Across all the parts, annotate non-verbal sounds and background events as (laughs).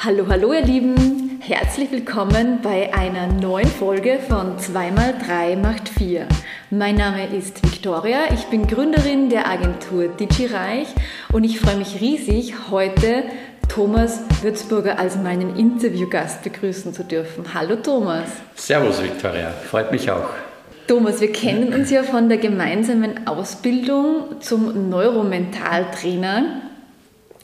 Hallo, hallo ihr Lieben, herzlich willkommen bei einer neuen Folge von 2x3 macht 4. Mein Name ist Victoria, ich bin Gründerin der Agentur DigiReich und ich freue mich riesig, heute Thomas Würzburger als meinen Interviewgast begrüßen zu dürfen. Hallo Thomas. Servus Victoria, freut mich auch. Thomas, wir kennen uns ja von der gemeinsamen Ausbildung zum Neuromentaltrainer.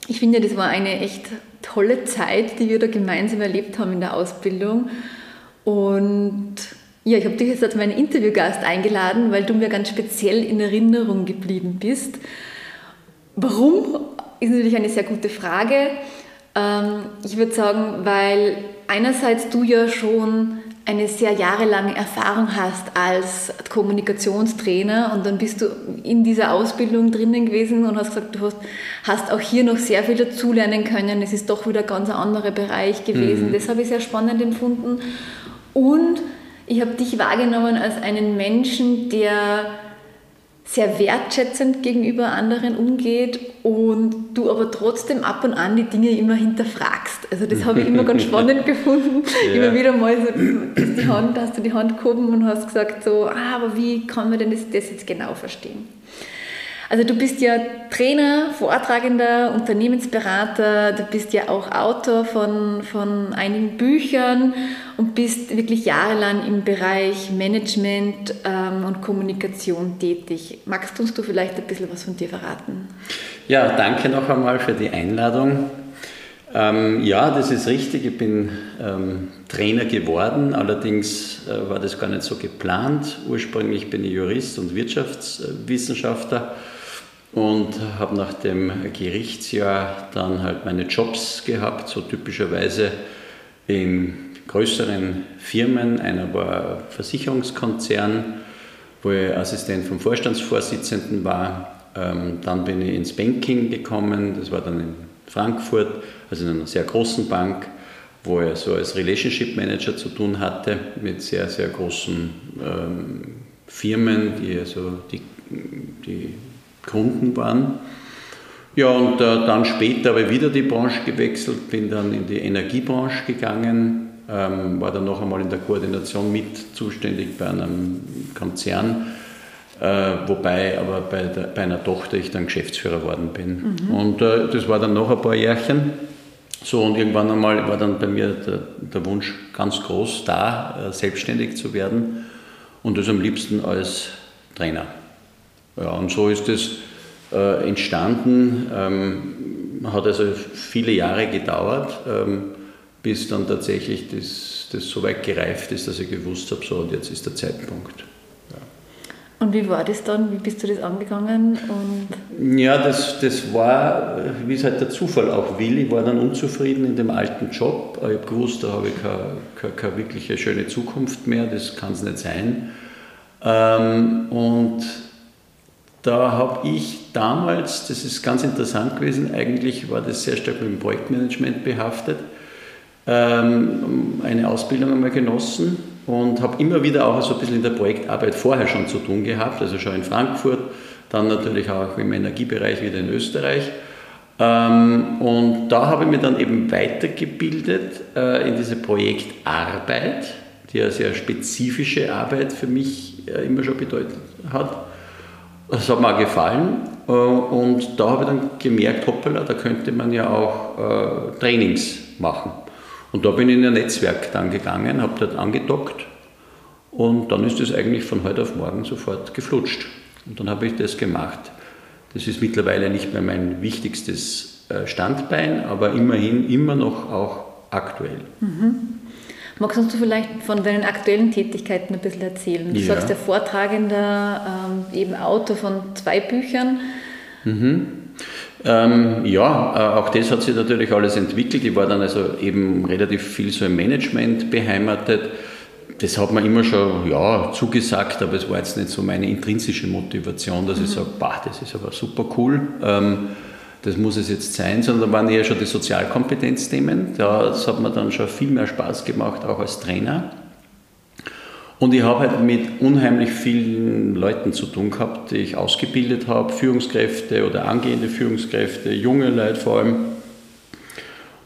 Ich finde, das war eine echt tolle Zeit, die wir da gemeinsam erlebt haben in der Ausbildung. Und ja, ich habe dich jetzt als meinen Interviewgast eingeladen, weil du mir ganz speziell in Erinnerung geblieben bist. Warum ist natürlich eine sehr gute Frage. Ähm, ich würde sagen, weil einerseits du ja schon eine sehr jahrelange Erfahrung hast als Kommunikationstrainer und dann bist du in dieser Ausbildung drinnen gewesen und hast gesagt, du hast, hast auch hier noch sehr viel dazulernen können. Es ist doch wieder ein ganz anderer Bereich gewesen. Mhm. Das habe ich sehr spannend empfunden. Und ich habe dich wahrgenommen als einen Menschen, der sehr wertschätzend gegenüber anderen umgeht und du aber trotzdem ab und an die Dinge immer hinterfragst. Also das habe ich immer ganz (laughs) spannend gefunden. Ja. Immer wieder mal so, die Hand, hast du die Hand gehoben und hast gesagt so, ah, aber wie kann man denn das, das jetzt genau verstehen? Also du bist ja Trainer, Vortragender, Unternehmensberater, du bist ja auch Autor von, von einigen Büchern und bist wirklich jahrelang im Bereich Management ähm, und Kommunikation tätig. Magst uns du vielleicht ein bisschen was von dir verraten? Ja, danke noch einmal für die Einladung. Ähm, ja, das ist richtig. Ich bin ähm, Trainer geworden. Allerdings äh, war das gar nicht so geplant. Ursprünglich bin ich Jurist und Wirtschaftswissenschaftler und habe nach dem Gerichtsjahr dann halt meine Jobs gehabt, so typischerweise in größeren Firmen, einer war Versicherungskonzern, wo ich Assistent vom Vorstandsvorsitzenden war. Ähm, dann bin ich ins Banking gekommen, das war dann in Frankfurt, also in einer sehr großen Bank, wo ich so als Relationship Manager zu tun hatte mit sehr, sehr großen ähm, Firmen, die also die, die Kunden waren. Ja, und äh, dann später habe ich wieder die Branche gewechselt, bin dann in die Energiebranche gegangen, ähm, war dann noch einmal in der Koordination mit zuständig bei einem Konzern, äh, wobei aber bei, der, bei, einer Tochter ich dann Geschäftsführer geworden bin. Mhm. Und äh, das war dann noch ein paar Jährchen. So, und irgendwann einmal war dann bei mir der, der Wunsch ganz groß da, äh, selbstständig zu werden und das am liebsten als Trainer. Ja, und so ist es äh, entstanden. Ähm, hat also viele Jahre gedauert, ähm, bis dann tatsächlich das, das so weit gereift ist, dass ich gewusst habe, so und jetzt ist der Zeitpunkt. Und wie war das dann? Wie bist du das angegangen? Und ja, das, das war, wie es halt der Zufall auch will. Ich war dann unzufrieden in dem alten Job. Ich habe gewusst, da habe ich keine, keine, keine wirkliche schöne Zukunft mehr, das kann es nicht sein. Ähm, und da habe ich damals, das ist ganz interessant gewesen, eigentlich war das sehr stark mit dem Projektmanagement behaftet, ähm, eine Ausbildung einmal genossen und habe immer wieder auch so ein bisschen in der Projektarbeit vorher schon zu tun gehabt, also schon in Frankfurt, dann natürlich auch im Energiebereich wieder in Österreich. Ähm, und da habe ich mich dann eben weitergebildet äh, in diese Projektarbeit, die eine sehr spezifische Arbeit für mich äh, immer schon bedeutet hat. Das hat mir auch gefallen äh, und da habe ich dann gemerkt, hoppala, da könnte man ja auch äh, Trainings machen. Und da bin ich in ein Netzwerk dann gegangen, habe dort angedockt und dann ist das eigentlich von heute auf morgen sofort geflutscht. Und dann habe ich das gemacht. Das ist mittlerweile nicht mehr mein wichtigstes äh, Standbein, aber immerhin immer noch auch aktuell. Mhm. Magst du vielleicht von deinen aktuellen Tätigkeiten ein bisschen erzählen? Du ja. sagst, der Vortragender, ähm, eben Autor von zwei Büchern. Mhm. Ähm, ja, äh, auch das hat sich natürlich alles entwickelt. Ich war dann also eben relativ viel so im Management beheimatet. Das hat man immer schon ja, zugesagt, aber es war jetzt nicht so meine intrinsische Motivation, dass mhm. ich sage, bah, das ist aber super cool. Ähm, das muss es jetzt sein, sondern da waren eher schon die Sozialkompetenzthemen. Das hat mir dann schon viel mehr Spaß gemacht, auch als Trainer. Und ich habe halt mit unheimlich vielen Leuten zu tun gehabt, die ich ausgebildet habe, Führungskräfte oder angehende Führungskräfte, junge Leute vor allem.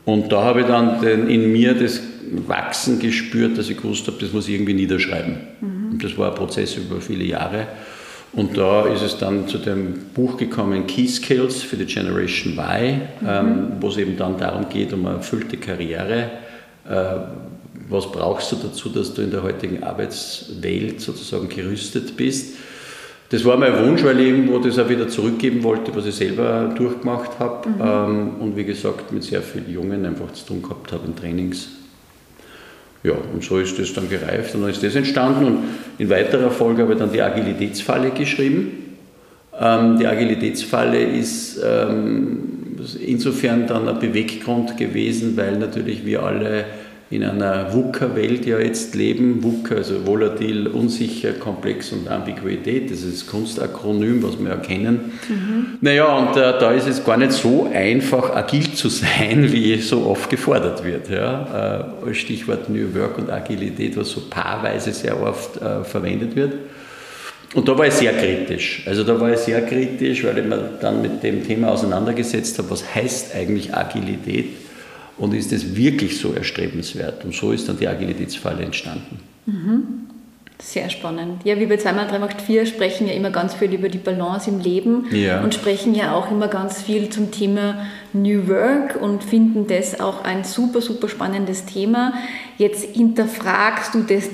Und da habe ich dann in mir das Wachsen gespürt, dass ich gewusst habe, das muss ich irgendwie niederschreiben. Mhm. Und das war ein Prozess über viele Jahre. Und da ist es dann zu dem Buch gekommen, Key Skills für die Generation Y, mhm. ähm, wo es eben dann darum geht, um eine erfüllte Karriere. Äh, was brauchst du dazu, dass du in der heutigen Arbeitswelt sozusagen gerüstet bist? Das war mein Wunsch, weil ich irgendwo das auch wieder zurückgeben wollte, was ich selber durchgemacht habe. Mhm. Ähm, und wie gesagt, mit sehr vielen Jungen einfach zu tun gehabt habe in Trainings. Ja, und so ist das dann gereift und dann ist das entstanden. Und in weiterer Folge habe ich dann die Agilitätsfalle geschrieben. Ähm, die Agilitätsfalle ist ähm, insofern dann ein Beweggrund gewesen, weil natürlich wir alle in einer VUCA-Welt ja jetzt leben. VUCA, also volatil, unsicher, komplex und Ambiguität, das ist das Kunstakronym, was wir ja kennen. Mhm. Naja, und äh, da ist es gar nicht so einfach, agil zu sein, (laughs) wie so oft gefordert wird. Ja? Äh, Stichwort New Work und Agilität, was so paarweise sehr oft äh, verwendet wird. Und da war ich sehr kritisch. Also da war ich sehr kritisch, weil ich mir dann mit dem Thema auseinandergesetzt habe, was heißt eigentlich Agilität? Und ist es wirklich so erstrebenswert? Und so ist dann die Agilitätsfalle entstanden. Mhm. Sehr spannend. Ja, wie bei 2 3 macht 4 sprechen ja immer ganz viel über die Balance im Leben ja. und sprechen ja auch immer ganz viel zum Thema New Work und finden das auch ein super, super spannendes Thema. Jetzt hinterfragst du das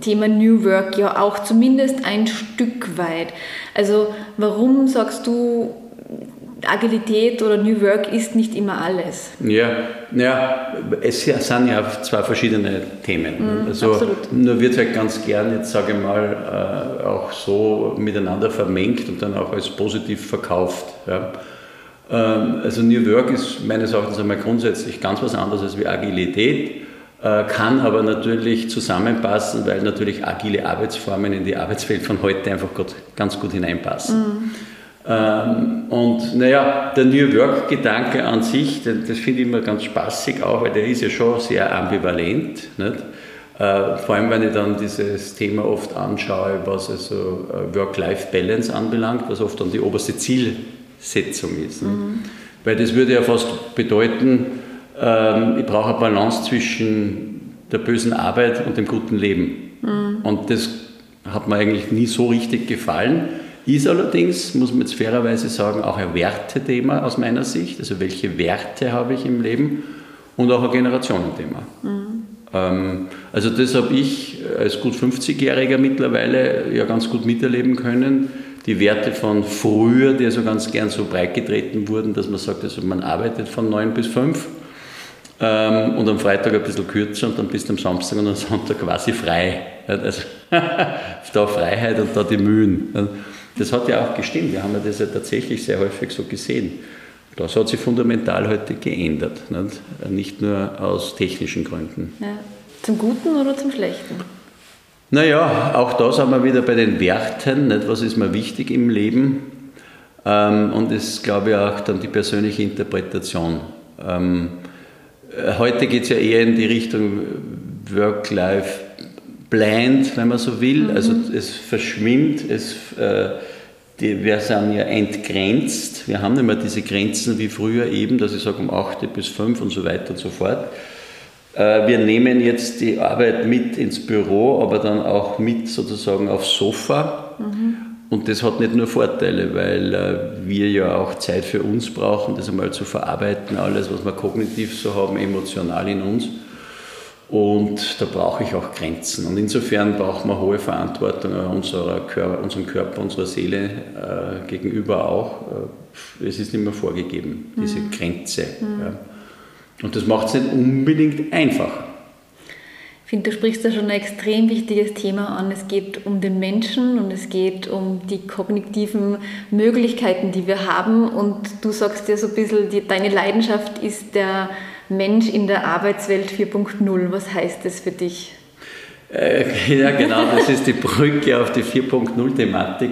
Thema New Work ja auch zumindest ein Stück weit. Also warum sagst du, Agilität oder New Work ist nicht immer alles. Ja, ja es sind ja zwei verschiedene Themen. Mm, also absolut. nur wird halt ganz gern, jetzt sage ich mal, äh, auch so miteinander vermengt und dann auch als positiv verkauft. Ja. Ähm, also New Work ist meines Erachtens einmal grundsätzlich ganz was anderes als wie Agilität äh, kann aber natürlich zusammenpassen, weil natürlich agile Arbeitsformen in die Arbeitswelt von heute einfach ganz gut hineinpassen. Mm. Ähm, und naja, der New Work-Gedanke an sich, das finde ich immer ganz spaßig auch, weil der ist ja schon sehr ambivalent. Nicht? Äh, vor allem, wenn ich dann dieses Thema oft anschaue, was also äh, Work-Life-Balance anbelangt, was oft dann die oberste Zielsetzung ist. Mhm. Weil das würde ja fast bedeuten, ähm, ich brauche eine Balance zwischen der bösen Arbeit und dem guten Leben. Mhm. Und das hat mir eigentlich nie so richtig gefallen ist allerdings, muss man jetzt fairerweise sagen, auch ein Wertethema aus meiner Sicht. Also welche Werte habe ich im Leben und auch ein Generationenthema. Mhm. Ähm, also das habe ich als gut 50-Jähriger mittlerweile ja ganz gut miterleben können. Die Werte von früher, die also ganz gern so breit getreten wurden, dass man sagt, also man arbeitet von 9 bis 5 ähm, und am Freitag ein bisschen kürzer und dann bist du am Samstag und am Sonntag quasi frei. Also (laughs) da Freiheit und da die Mühen. Das hat ja auch gestimmt. Wir haben ja das ja tatsächlich sehr häufig so gesehen. Das hat sich fundamental heute geändert. Nicht, nicht nur aus technischen Gründen. Ja. Zum Guten oder zum Schlechten? Naja, auch da sind wir wieder bei den Werten. Nicht? Was ist mir wichtig im Leben? Ähm, und es glaube ich auch dann die persönliche Interpretation. Ähm, heute geht es ja eher in die Richtung Work-Life blind, wenn man so will. Mhm. Also es verschwimmt, es, äh, die, wir sind ja entgrenzt. Wir haben nicht mehr diese Grenzen wie früher eben, dass ich sage um 8 bis 5 und so weiter und so fort. Äh, wir nehmen jetzt die Arbeit mit ins Büro, aber dann auch mit sozusagen aufs Sofa. Mhm. Und das hat nicht nur Vorteile, weil äh, wir ja auch Zeit für uns brauchen, das einmal zu verarbeiten, alles, was wir kognitiv so haben, emotional in uns. Und da brauche ich auch Grenzen. Und insofern braucht man hohe Verantwortung unserer Körper, unserem Körper, unserer Seele äh, gegenüber auch. Äh, es ist nicht mehr vorgegeben, diese mhm. Grenze. Mhm. Ja. Und das macht es nicht unbedingt einfacher. Ich finde, du sprichst da schon ein extrem wichtiges Thema an. Es geht um den Menschen und es geht um die kognitiven Möglichkeiten, die wir haben. Und du sagst ja so ein bisschen, die, deine Leidenschaft ist der Mensch in der Arbeitswelt 4.0. Was heißt das für dich? Äh, (laughs) ja, genau, das ist die Brücke auf die 4.0-Thematik.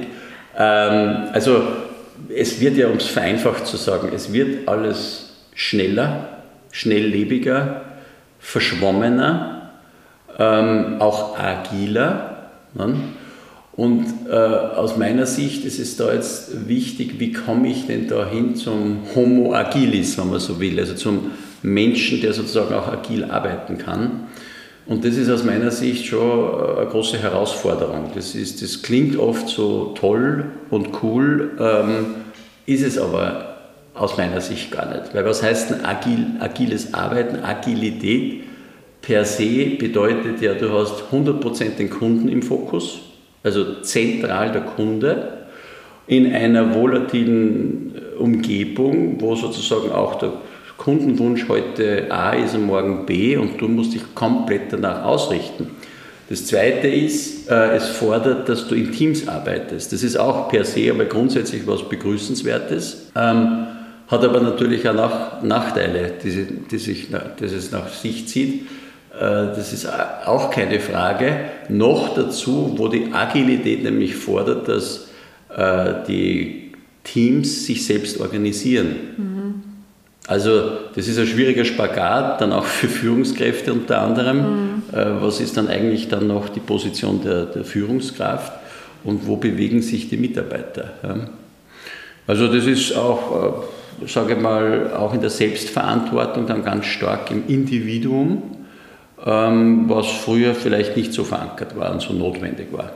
Ähm, also es wird ja, um es vereinfacht zu sagen, es wird alles schneller, schnelllebiger, verschwommener, ähm, auch agiler. Ne? Und äh, aus meiner Sicht ist es da jetzt wichtig, wie komme ich denn da hin zum Homo agilis, wenn man so will, also zum Menschen, der sozusagen auch agil arbeiten kann. Und das ist aus meiner Sicht schon eine große Herausforderung. Das, ist, das klingt oft so toll und cool, ähm, ist es aber aus meiner Sicht gar nicht. Weil was heißt ein agil, agiles Arbeiten, Agilität? Per se bedeutet ja, du hast 100% den Kunden im Fokus, also zentral der Kunde, in einer volatilen Umgebung, wo sozusagen auch der Kundenwunsch heute A ist und morgen B und du musst dich komplett danach ausrichten. Das Zweite ist, äh, es fordert, dass du in Teams arbeitest. Das ist auch per se aber grundsätzlich was Begrüßenswertes, ähm, hat aber natürlich auch nach, Nachteile, die, die, sich, die es nach sich zieht. Äh, das ist auch keine Frage. Noch dazu, wo die Agilität nämlich fordert, dass äh, die Teams sich selbst organisieren. Mhm. Also das ist ein schwieriger Spagat, dann auch für Führungskräfte unter anderem. Mhm. Äh, was ist dann eigentlich dann noch die Position der, der Führungskraft und wo bewegen sich die Mitarbeiter? Also das ist auch, äh, sage ich mal, auch in der Selbstverantwortung dann ganz stark im Individuum, ähm, was früher vielleicht nicht so verankert war und so notwendig war.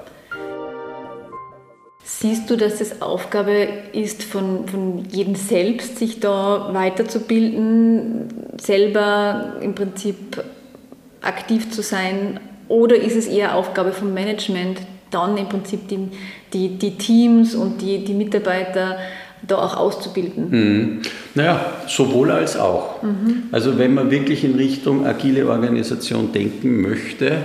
Siehst du, dass es Aufgabe ist von, von jedem selbst, sich da weiterzubilden, selber im Prinzip aktiv zu sein? Oder ist es eher Aufgabe vom Management, dann im Prinzip die, die, die Teams und die, die Mitarbeiter da auch auszubilden? Mhm. Naja, sowohl als auch. Mhm. Also wenn man wirklich in Richtung agile Organisation denken möchte,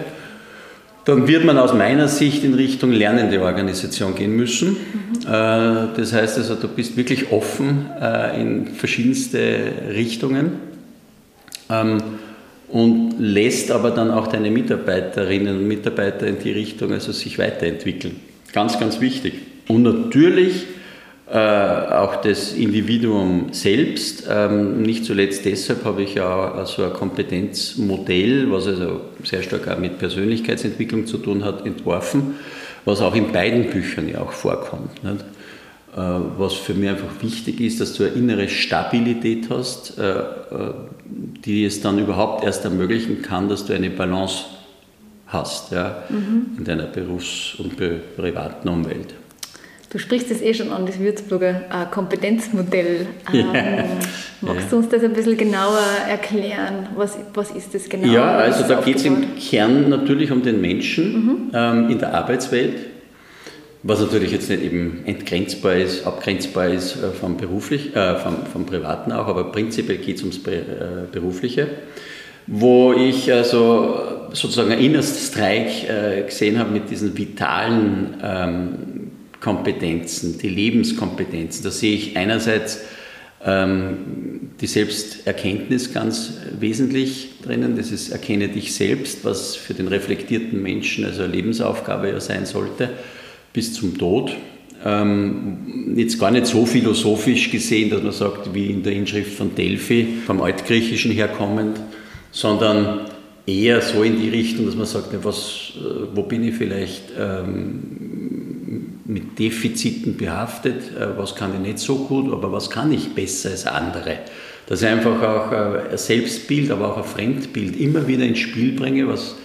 dann wird man aus meiner Sicht in Richtung lernende Organisation gehen müssen. Mhm. Das heißt also, du bist wirklich offen äh, in verschiedenste Richtungen ähm, und lässt aber dann auch deine Mitarbeiterinnen und Mitarbeiter in die Richtung, also sich weiterentwickeln. Ganz, ganz wichtig. Und natürlich äh, auch das Individuum selbst. Ähm, nicht zuletzt deshalb habe ich ja so ein Kompetenzmodell, was also sehr stark auch mit Persönlichkeitsentwicklung zu tun hat, entworfen, was auch in beiden Büchern ja auch vorkommt. Nicht? Äh, was für mich einfach wichtig ist, dass du eine innere Stabilität hast, äh, die es dann überhaupt erst ermöglichen kann, dass du eine Balance hast ja, mhm. in deiner Berufs- und privaten Umwelt. Du sprichst es eh schon an, das Würzburger äh, Kompetenzmodell. (laughs) Ähm, ja. Magst ja. du uns das ein bisschen genauer erklären? Was, was ist das genau? Ja, also da geht es im Kern natürlich um den Menschen mhm. ähm, in der Arbeitswelt, was natürlich jetzt nicht eben entgrenzbar ist, abgrenzbar ist äh, vom, beruflich, äh, vom, vom Privaten auch, aber prinzipiell geht es ums äh, Berufliche, wo ich also sozusagen ein innerstes Streik äh, gesehen habe mit diesen vitalen ähm, Kompetenzen, die Lebenskompetenzen. Da sehe ich einerseits ähm, die Selbsterkenntnis ganz wesentlich drinnen. Das ist Erkenne dich selbst, was für den reflektierten Menschen also eine Lebensaufgabe ja sein sollte, bis zum Tod. Ähm, jetzt gar nicht so philosophisch gesehen, dass man sagt, wie in der Inschrift von Delphi, vom Altgriechischen herkommend, sondern eher so in die Richtung, dass man sagt, was, äh, wo bin ich vielleicht ähm, mit Defiziten behaftet, äh, was kann ich nicht so gut, aber was kann ich besser als andere. Dass ich einfach auch äh, ein Selbstbild, aber auch ein Fremdbild immer wieder ins Spiel bringe, was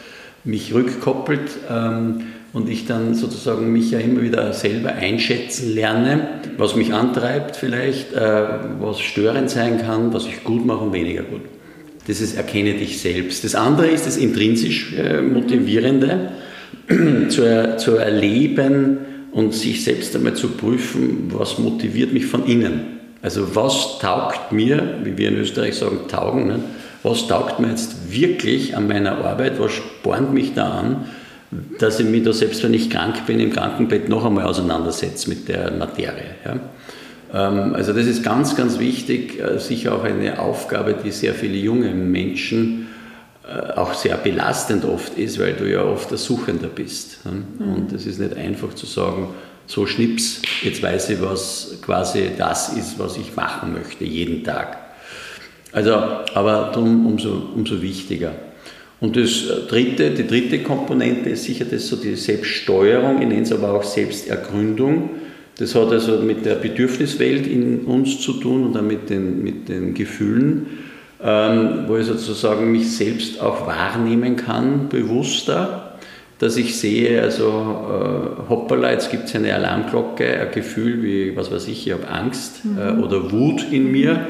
mich rückkoppelt ähm, und ich dann sozusagen mich ja immer wieder selber einschätzen lerne, was mich antreibt vielleicht, äh, was störend sein kann, was ich gut mache und weniger gut. Das ist Erkenne dich selbst. Das andere ist das intrinsisch Motivierende, (clears throat) zu, zu erleben, und sich selbst einmal zu prüfen, was motiviert mich von innen. Also was taugt mir, wie wir in Österreich sagen, taugen, ne? was taugt mir jetzt wirklich an meiner Arbeit, was spornt mich da an, dass ich mich da selbst, wenn ich krank bin, im Krankenbett noch einmal auseinandersetze mit der Materie. Ja? Ähm, also das ist ganz, ganz wichtig, äh, sicher auch eine Aufgabe, die sehr viele junge Menschen auch sehr belastend oft ist, weil du ja oft der Suchender bist. Mhm. Und es ist nicht einfach zu sagen, so schnips, jetzt weiß ich, was quasi das ist, was ich machen möchte, jeden Tag. Also, aber darum umso, umso wichtiger. Und das dritte, die dritte Komponente ist sicher das so die Selbststeuerung, ich nenne es aber auch Selbstergründung. Das hat also mit der Bedürfniswelt in uns zu tun und dann mit den, mit den Gefühlen ähm, wo ich sozusagen mich selbst auch wahrnehmen kann, bewusster, dass ich sehe, also äh, hoppala, jetzt gibt es eine Alarmglocke, ein Gefühl wie, was weiß ich, ich habe Angst mhm. äh, oder Wut in mir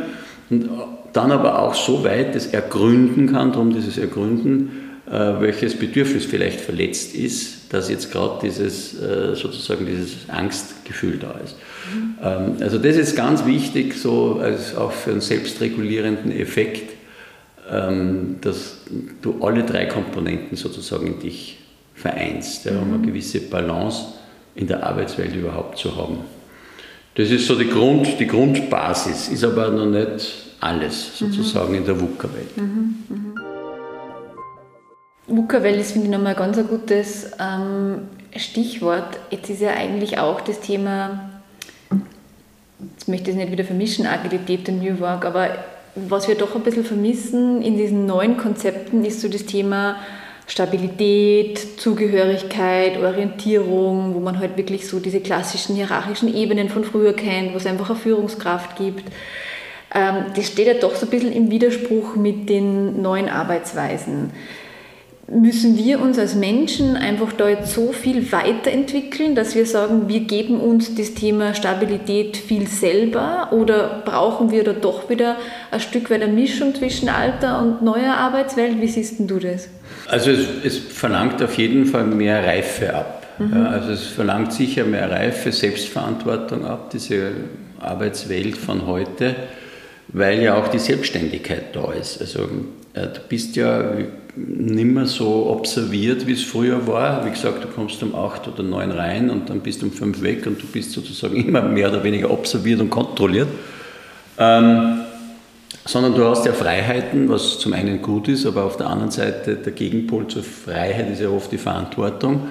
und dann aber auch so weit das ergründen kann, darum dieses Ergründen, äh, welches Bedürfnis vielleicht verletzt ist, dass jetzt gerade dieses äh, sozusagen dieses Angstgefühl da ist. Mhm. also das ist ganz wichtig, so als auch für einen selbstregulierenden Effekt, ähm, dass du alle drei Komponenten sozusagen in dich vereinst, ja, um eine mhm. gewisse Balance in der Arbeitswelt überhaupt zu haben. Das ist so die, Grund, die Grundbasis, ist aber noch nicht alles sozusagen mhm. in der VUCA-Welt. Mhm. VUCA-Welt ist, finde ich, nochmal ganz ein gutes ähm, Stichwort. Jetzt ist ja eigentlich auch das Thema, jetzt möchte ich es nicht wieder vermischen, Agilität und New Work, aber was wir doch ein bisschen vermissen in diesen neuen Konzepten ist so das Thema Stabilität, Zugehörigkeit, Orientierung, wo man halt wirklich so diese klassischen hierarchischen Ebenen von früher kennt, wo es einfach eine Führungskraft gibt. Ähm, das steht ja doch so ein bisschen im Widerspruch mit den neuen Arbeitsweisen. Müssen wir uns als Menschen einfach da jetzt so viel weiterentwickeln, dass wir sagen, wir geben uns das Thema Stabilität viel selber oder brauchen wir da doch wieder ein Stück weit eine Mischung zwischen alter und neuer Arbeitswelt? Wie siehst du das? Also es, es verlangt auf jeden Fall mehr Reife ab. Mhm. Ja, also es verlangt sicher mehr Reife, Selbstverantwortung ab, diese Arbeitswelt von heute weil ja auch die Selbstständigkeit da ist. Also äh, du bist ja nimmer so observiert, wie es früher war. Wie gesagt, du kommst um acht oder neun rein und dann bist du um fünf weg und du bist sozusagen immer mehr oder weniger observiert und kontrolliert. Ähm, sondern du hast ja Freiheiten, was zum einen gut ist, aber auf der anderen Seite der Gegenpol zur Freiheit ist ja oft die Verantwortung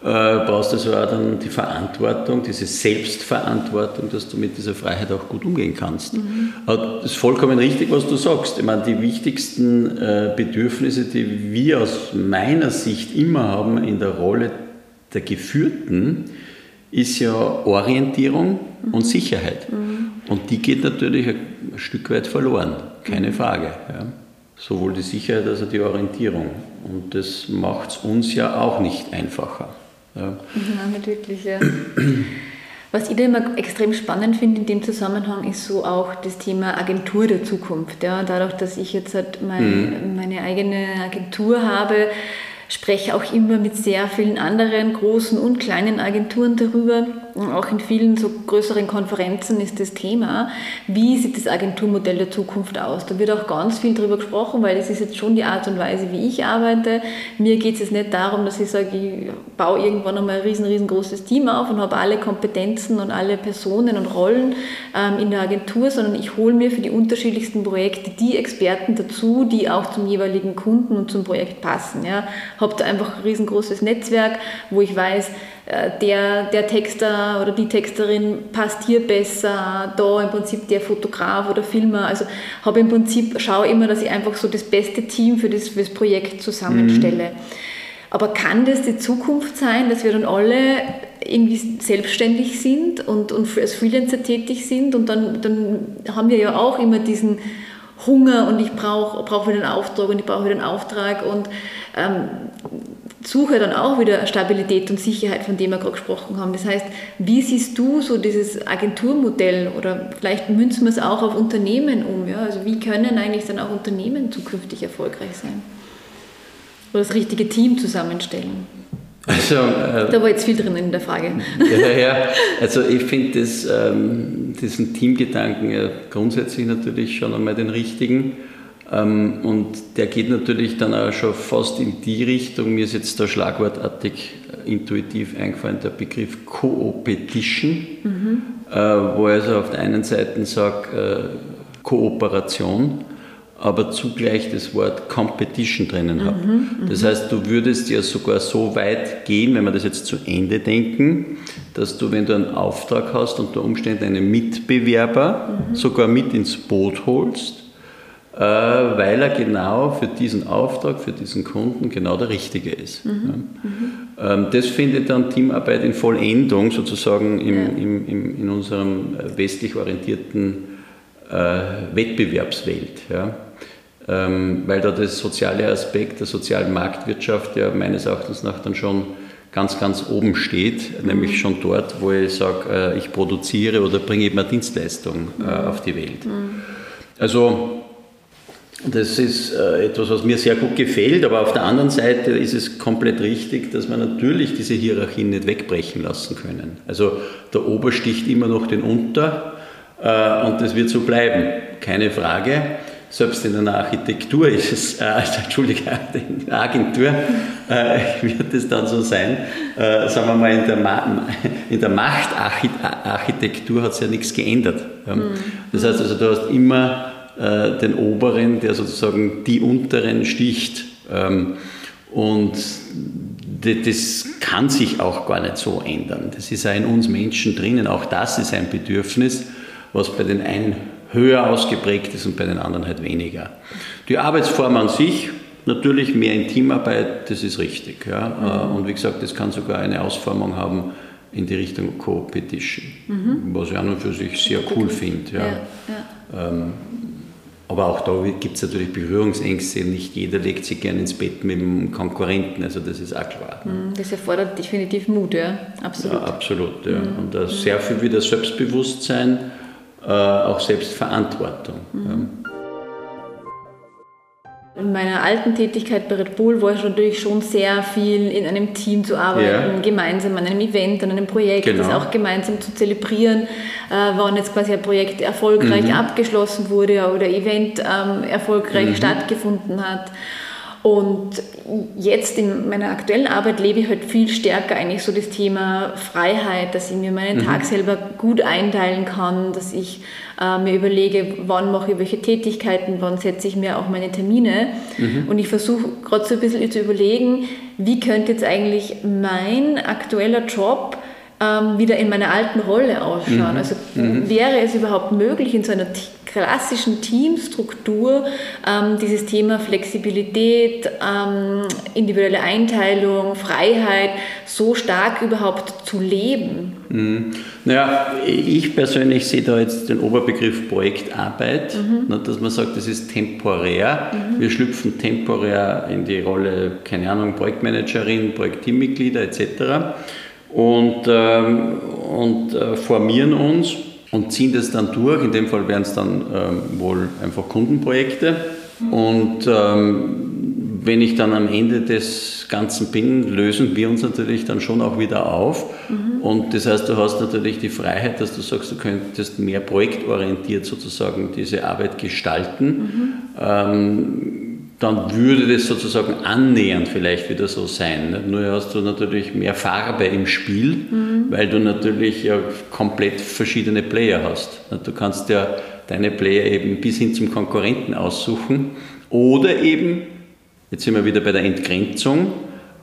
äh, brauchst du also auch dann die Verantwortung, diese Selbstverantwortung, dass du mit dieser Freiheit auch gut umgehen kannst. Mhm. Aber das ist vollkommen richtig, was du sagst. Ich meine, die wichtigsten äh, Bedürfnisse, die wir aus meiner Sicht immer haben in der Rolle der Geführten, ist ja Orientierung mhm. und Sicherheit. Mhm. Und die geht natürlich ein Stück weit verloren, keine mhm. Frage. Ja. Sowohl die Sicherheit als auch die Orientierung. Und das macht es uns ja auch nicht einfacher. Ja, nicht wirklich, ja. (clears throat) Was ich da immer extrem spannend finde in dem Zusammenhang ist so auch das Thema Agentur der Zukunft. Ja, dadurch, dass ich jetzt halt mein, mhm. meine eigene Agentur habe, spreche auch immer mit sehr vielen anderen großen und kleinen Agenturen darüber. Auch in vielen so größeren Konferenzen ist das Thema, wie sieht das Agenturmodell der Zukunft aus. Da wird auch ganz viel darüber gesprochen, weil das ist jetzt schon die Art und Weise, wie ich arbeite. Mir geht es jetzt nicht darum, dass ich sage, ich baue irgendwann einmal ein riesen, riesengroßes Team auf und habe alle Kompetenzen und alle Personen und Rollen ähm, in der Agentur, sondern ich hole mir für die unterschiedlichsten Projekte die Experten dazu, die auch zum jeweiligen Kunden und zum Projekt passen. Ja habe da einfach ein riesengroßes Netzwerk, wo ich weiß, der, der Texter oder die Texterin passt hier besser, da im Prinzip der Fotograf oder Filmer. Also habe im Prinzip, schaue immer, dass ich einfach so das beste Team für das, für das Projekt zusammenstelle. Mhm. Aber kann das die Zukunft sein, dass wir dann alle irgendwie selbstständig sind und, und als Freelancer tätig sind und dann, dann haben wir ja auch immer diesen Hunger und ich brauche brauch wieder einen Auftrag und ich brauche wieder einen Auftrag und ähm, suche dann auch wieder Stabilität und Sicherheit, von dem wir gerade gesprochen haben. Das heißt, wie siehst du so dieses Agenturmodell oder vielleicht münzen wir es auch auf Unternehmen um? Ja? Also wie können eigentlich dann auch Unternehmen zukünftig erfolgreich sein? Oder das richtige Team zusammenstellen? Also, äh, da war jetzt viel drin in der Frage. (laughs) Ja, ja. Also ich finde ähm, diesen Teamgedanken ja grundsätzlich natürlich schon einmal den richtigen. Ähm, und der geht natürlich dann auch schon fast in die Richtung. Mir ist jetzt da schlagwortartig äh, intuitiv eingefallen der Begriff Co-Opetition, mhm. äh, wo ich also auf der einen Seite sage äh, Kooperation aber zugleich das Wort Competition drinnen habe. Mhm, mhm, das heißt, du würdest ja sogar so weit gehen, wenn wir das jetzt zu Ende denken, dass du, wenn du einen Auftrag hast, unter Umständen einen Mitbewerber mhm. sogar mit ins Boot holst, weil er genau für diesen Auftrag, für diesen Kunden genau der Richtige ist. Mhm, ja. Mhm. Ähm, das findet dann Teamarbeit in Vollendung sozusagen im, ja. im, im, in unserem westlich orientierten äh, Wettbewerbswelt. Ja. ähm, weil da der soziale Aspekt der sozialen Marktwirtschaft ja meines Erachtens nach dann schon ganz, ganz oben steht, mhm. nämlich schon dort, wo ich sage, äh, ich produziere oder bringe eben eine Dienstleistung äh, mhm. auf die Welt. Mhm. Also das ist äh, etwas, was mir sehr gut gefällt, aber auf der anderen Seite ist es komplett richtig, dass wir natürlich diese Hierarchien nicht wegbrechen lassen können. Also der Ober sticht immer noch den Unter äh, und das wird so bleiben, keine Frage. Selbst in einer Architektur (laughs) ist es, äh, also, Entschuldige, in der Agentur äh, (laughs) wird es dann so sein, äh, sagen wir mal, in der, Ma in der Machtarchitektur hat es ja nichts geändert. Mhm. Das heißt also, du hast immer äh, den Oberen, der sozusagen die Unteren sticht. Ähm, und das kann sich auch gar nicht so ändern. Das ist ja in uns Menschen drinnen. Auch das ist ein Bedürfnis, was bei den einen höher ausgeprägt ist und bei den anderen halt weniger. Die Arbeitsform an sich, natürlich mehr in Teamarbeit, das ist richtig. Ja. Mhm. Und wie gesagt, das kann sogar eine Ausformung haben in die Richtung Co-Petition, mhm. was ich an und für sich sehr cool finde. Ja. Ja, ja. Ähm, aber auch da gibt es natürlich Berührungsängste. Nicht jeder legt sich gerne ins Bett mit dem Konkurrenten, also das ist auch klar. Mhm, das erfordert definitiv Mut, ja, absolut. Ja, absolut, ja. Mhm. Und da sehr viel wieder Selbstbewusstsein, äh, auch Selbstverantwortung. Mhm. Ja. In meiner alten Tätigkeit bei Red Bull war es natürlich schon sehr viel in einem Team zu arbeiten, ja. gemeinsam an einem Event, an einem Projekt, genau. das auch gemeinsam zu zelebrieren, äh, wann jetzt quasi ein Projekt erfolgreich mhm. abgeschlossen wurde oder Event ähm, erfolgreich mhm. stattgefunden hat. Und jetzt in meiner aktuellen Arbeit lebe ich halt viel stärker eigentlich so das Thema Freiheit, dass ich mir meinen mhm. Tag selber gut einteilen kann, dass ich äh, mir überlege, wann mache ich welche Tätigkeiten, wann setze ich mir auch meine Termine. Mhm. Und ich versuche gerade so ein bisschen zu überlegen, wie könnte jetzt eigentlich mein aktueller Job ähm, wieder in meiner alten Rolle ausschauen. Mhm. Also mhm. wäre es überhaupt möglich, in so einer klassischen Teamstruktur ähm, dieses Thema Flexibilität, ähm, individuelle Einteilung, Freiheit so stark überhaupt zu leben? Mhm. Naja, ich persönlich sehe da jetzt den Oberbegriff Projektarbeit, mhm. ne, dass man sagt, das ist temporär. Mhm. Wir schlüpfen temporär in die Rolle, keine Ahnung, Projektmanagerin, Projektteammitglieder etc. und, ähm, und äh, formieren uns und ziehen das dann durch. In dem Fall wären es dann ähm, wohl einfach Kundenprojekte. Und ähm, wenn ich dann am Ende des Ganzen bin, lösen wir uns natürlich dann schon auch wieder auf. Mhm. Und das heißt, du hast natürlich die Freiheit, dass du sagst, du könntest mehr projektorientiert sozusagen diese Arbeit gestalten. Mhm. Ähm, dann würde das sozusagen annähernd vielleicht wieder so sein. Nur hast du natürlich mehr Farbe im Spiel, mhm. weil du natürlich ja komplett verschiedene Player hast. Du kannst ja deine Player eben bis hin zum Konkurrenten aussuchen oder eben, jetzt sind wir wieder bei der Entgrenzung,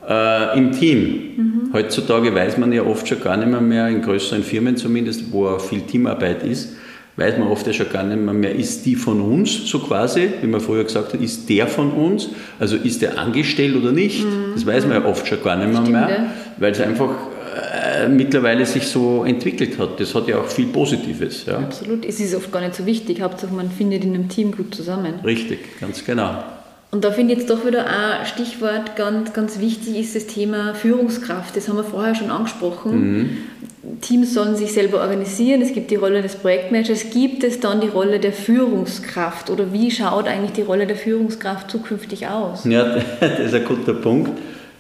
äh, im Team. Mhm. Heutzutage weiß man ja oft schon gar nicht mehr, mehr in größeren Firmen zumindest, wo viel Teamarbeit ist, weiß man oft ja schon gar nicht mehr, mehr, ist die von uns, so quasi, wie man früher gesagt hat, ist der von uns, also ist der angestellt oder nicht, mhm. das weiß man ja oft schon gar nicht mehr, mehr weil es einfach äh, mittlerweile sich so entwickelt hat. Das hat ja auch viel Positives. Ja. Absolut, es ist oft gar nicht so wichtig, Hauptsache man findet in einem Team gut zusammen. Richtig, ganz genau. Und da finde ich jetzt doch wieder ein Stichwort ganz, ganz wichtig ist das Thema Führungskraft. Das haben wir vorher schon angesprochen. Mhm. Teams sollen sich selber organisieren, es gibt die Rolle des Projektmanagers, gibt es dann die Rolle der Führungskraft oder wie schaut eigentlich die Rolle der Führungskraft zukünftig aus? Ja, (laughs) das ist ein guter Punkt,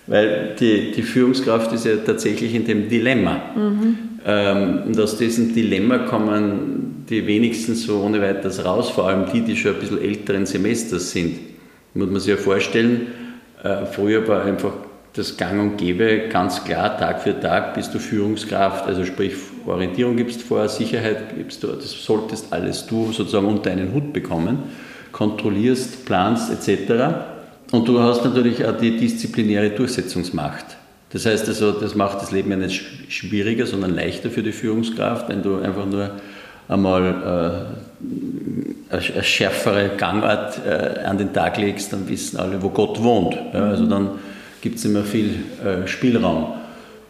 weil die, die Führungskraft ist ja tatsächlich in dem Dilemma. Mhm. Ähm, und aus diesem Dilemma kommen die wenigsten so ohne weiteres raus, vor allem die, die schon ein bisschen älteren Semesters sind. Muss man sich ja vorstellen, äh, früher war einfach das Gang und Gäbe, ganz klar, Tag für Tag bist du Führungskraft, also sprich Orientierung gibst vor, Sicherheit gibst du, das solltest alles du sozusagen unter einen Hut bekommen, kontrollierst, planst etc. Und du hast natürlich auch die disziplinäre Durchsetzungsmacht. Das heißt also, das macht das Leben ja nicht schwieriger, sondern leichter für die Führungskraft, wenn du einfach nur einmal äh, eine schärfere Gangart äh, an den Tag legst, dann wissen alle, wo Gott wohnt. Ja, also dann gibt es immer viel äh, Spielraum.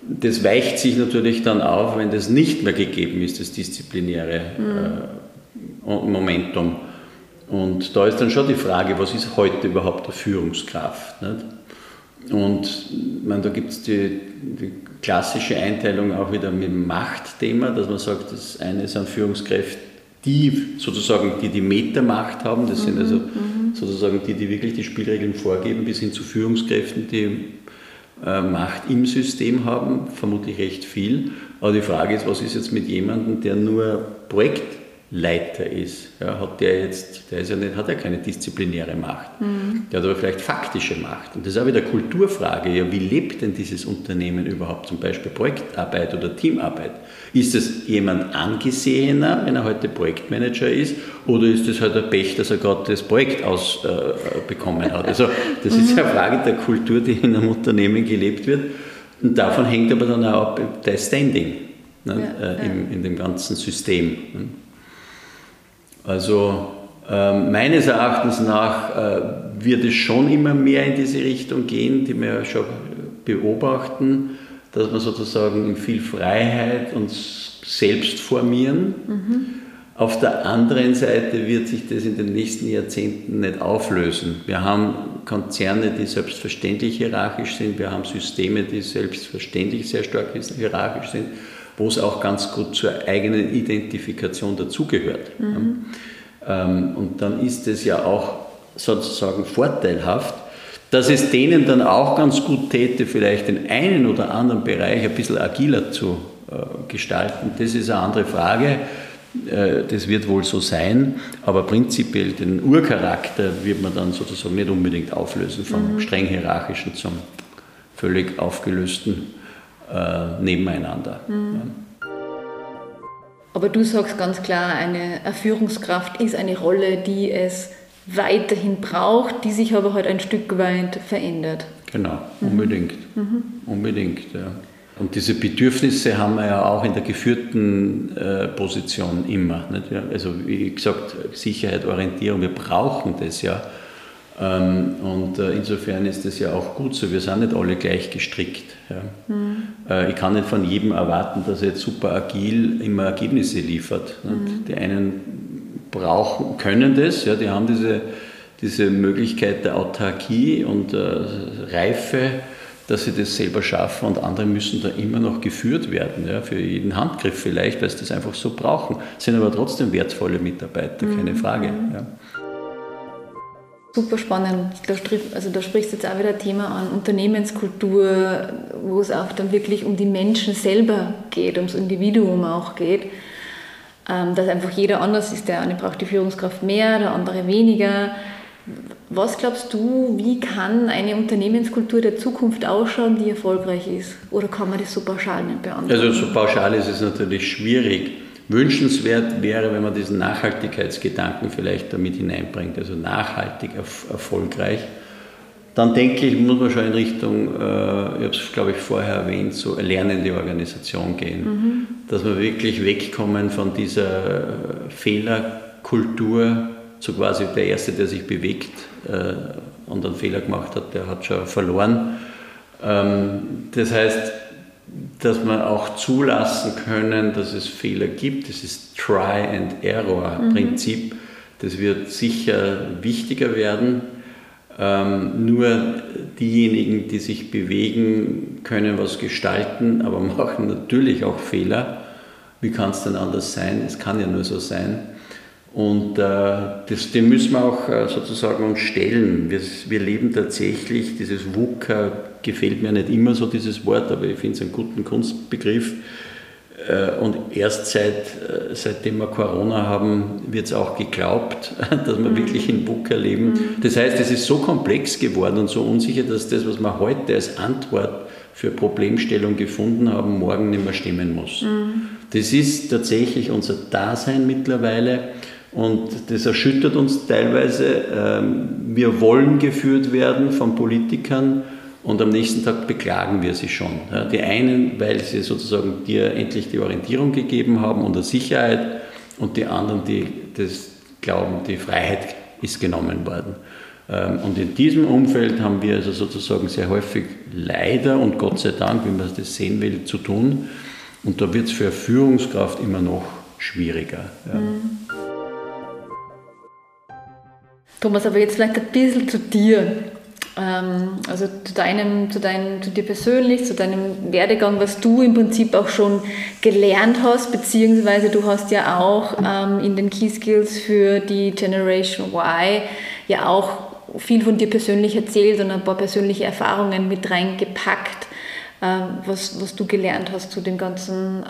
Das weicht sich natürlich dann auf, wenn das nicht mehr gegeben ist, das disziplinäre mhm. äh, Momentum. Und da ist dann schon die Frage, was ist heute überhaupt eine Führungskraft? Nicht? Und meine, da gibt es die, die, klassische Einteilung auch wieder mit dem Machtthema, dass man sagt, das eine sind Führungskräfte, die sozusagen die die Metamacht haben, das mhm, sind also mhm. Sozusagen die, die wirklich die Spielregeln vorgeben, bis hin zu Führungskräften, die äh, Macht im System haben, vermutlich recht viel. Aber die Frage ist, was ist jetzt mit jemandem, der nur Projekt Leiter ist, ja, hat der jetzt, der ist ja nicht, hat ja keine disziplinäre Macht. Mhm. Der hat aber vielleicht faktische Macht. Und das ist auch wieder Kulturfrage. Ja, wie lebt denn dieses Unternehmen überhaupt, zum Beispiel Projektarbeit oder Teamarbeit? Ist es jemand angesehener, wenn er heute Projektmanager ist, oder ist es halt ein Pech, dass er gerade das Projekt ausbekommen äh, hat? Also das ist eine Frage der Kultur, die in einem Unternehmen gelebt wird. Und davon hängt aber dann auch ab der Standing ne, ja, äh, im, in dem ganzen System. Ne? Also ähm, meines Erachtens nach äh, wird es schon immer mehr in diese Richtung gehen, die wir schon beobachten, dass wir sozusagen in viel Freiheit uns selbst formieren. Mhm. Auf der anderen Seite wird sich das in den nächsten Jahrzehnten nicht auflösen. Wir haben Konzerne, die selbstverständlich hierarchisch sind, wir haben Systeme, die selbstverständlich sehr stark hierarchisch sind wo es auch ganz gut zur eigenen Identifikation dazugehört. Mhm. Ähm, und dann ist es ja auch sozusagen vorteilhaft, dass es denen dann auch ganz gut täte, vielleicht den einen oder anderen Bereich ein bisschen agiler zu äh, gestalten. Das ist eine andere Frage. Äh, das wird wohl so sein, aber prinzipiell den Urcharakter wird man dann sozusagen nicht unbedingt auflösen, vom mhm. streng hierarchischen zum völlig aufgelösten äh, nebeneinander. Mhm. Aber du sagst ganz klar, eine Führungskraft ist eine Rolle, die es weiterhin braucht, die sich aber halt ein Stück weit verändert. Genau, mhm. unbedingt. Mhm. Unbedingt, ja. Und diese Bedürfnisse haben wir ja auch in der geführten äh, Position immer. Nicht? Also wie gesagt, Sicherheit, Orientierung, wir brauchen das ja. Ähm, und äh, insofern ist das ja auch gut so. Wir sind nicht alle gleich gestrickt. Mhm. Ich kann nicht von jedem erwarten, dass er jetzt super agil immer Ergebnisse liefert. Mhm. Die einen brauchen, können das, ja, die haben diese, diese Möglichkeit der Autarkie und äh, Reife, dass sie das selber schaffen und andere müssen da immer noch geführt werden, ja, für jeden Handgriff vielleicht, weil sie das einfach so brauchen. Sind aber trotzdem wertvolle Mitarbeiter, keine mhm. Frage. Ja. Super spannend. Also da sprichst du jetzt auch wieder ein Thema an, Unternehmenskultur, wo es auch dann wirklich um die Menschen selber geht, ums Individuum auch geht. Ähm, dass einfach jeder anders ist. Der eine braucht die Führungskraft mehr, der andere weniger. Was glaubst du, wie kann eine Unternehmenskultur der Zukunft ausschauen, die erfolgreich ist? Oder kann man das so pauschal nicht beantworten? Also so pauschal ist es natürlich schwierig. Wünschenswert wäre, wenn man diesen Nachhaltigkeitsgedanken vielleicht damit hineinbringt, also nachhaltig erfolgreich. Dann denke ich, muss man schon in Richtung, äh, ich habe es glaube ich vorher erwähnt, so lernende Organisation gehen. Mhm. Dass wir wirklich wegkommen von dieser Fehlerkultur, so quasi der Erste, der sich bewegt äh, und einen Fehler gemacht hat, der hat schon verloren. Ähm, das heißt, dass wir auch zulassen können, dass es Fehler gibt. Das ist Try and Error mhm. Prinzip. Das wird sicher wichtiger werden. Ähm, nur diejenigen, die sich bewegen, können was gestalten, aber (laughs) machen natürlich auch Fehler. Wie kann es denn anders sein? Es kann ja nur so sein. Und äh, das, dem müssen wir auch äh, sozusagen uns stellen. Wir, wir leben tatsächlich, dieses VUCA gefällt mir nicht immer so, dieses Wort, aber ich finde es einen guten Kunstbegriff. Äh, und erst seit, äh, seitdem wir Corona haben, wird es auch geglaubt, (laughs) dass wir mhm. wirklich in VUCA leben. Mhm. Das heißt, es ist so komplex geworden und so unsicher, dass das, was wir heute als Antwort für Problemstellung gefunden haben, morgen nicht mehr stimmen muss. Mhm. Das ist tatsächlich unser Dasein mittlerweile. Und das erschüttert uns teilweise. Ähm, wir wollen geführt werden von Politikern und am nächsten Tag beklagen wir sie schon. Die einen, weil sie sozusagen dir endlich die Orientierung gegeben haben und die Sicherheit und die anderen, die das glauben, die Freiheit ist genommen worden. Ähm, und in diesem Umfeld haben wir also sozusagen sehr häufig leider und Gott sei Dank, wie man das sehen will, zu tun. Und da wird es für Führungskraft immer noch schwieriger. Mhm. Thomas, aber jetzt vielleicht ein bisschen zu dir. Ähm, also zu deinem, zu deinem, zu dir persönlich, zu deinem Werdegang, was du im Prinzip auch schon gelernt hast, beziehungsweise du hast ja auch ähm, in den Key Skills für die Generation Y ja auch viel von dir persönlich erzählt und ein paar persönliche Erfahrungen mit reingepackt, ähm, was, was du gelernt hast zu dem ganzen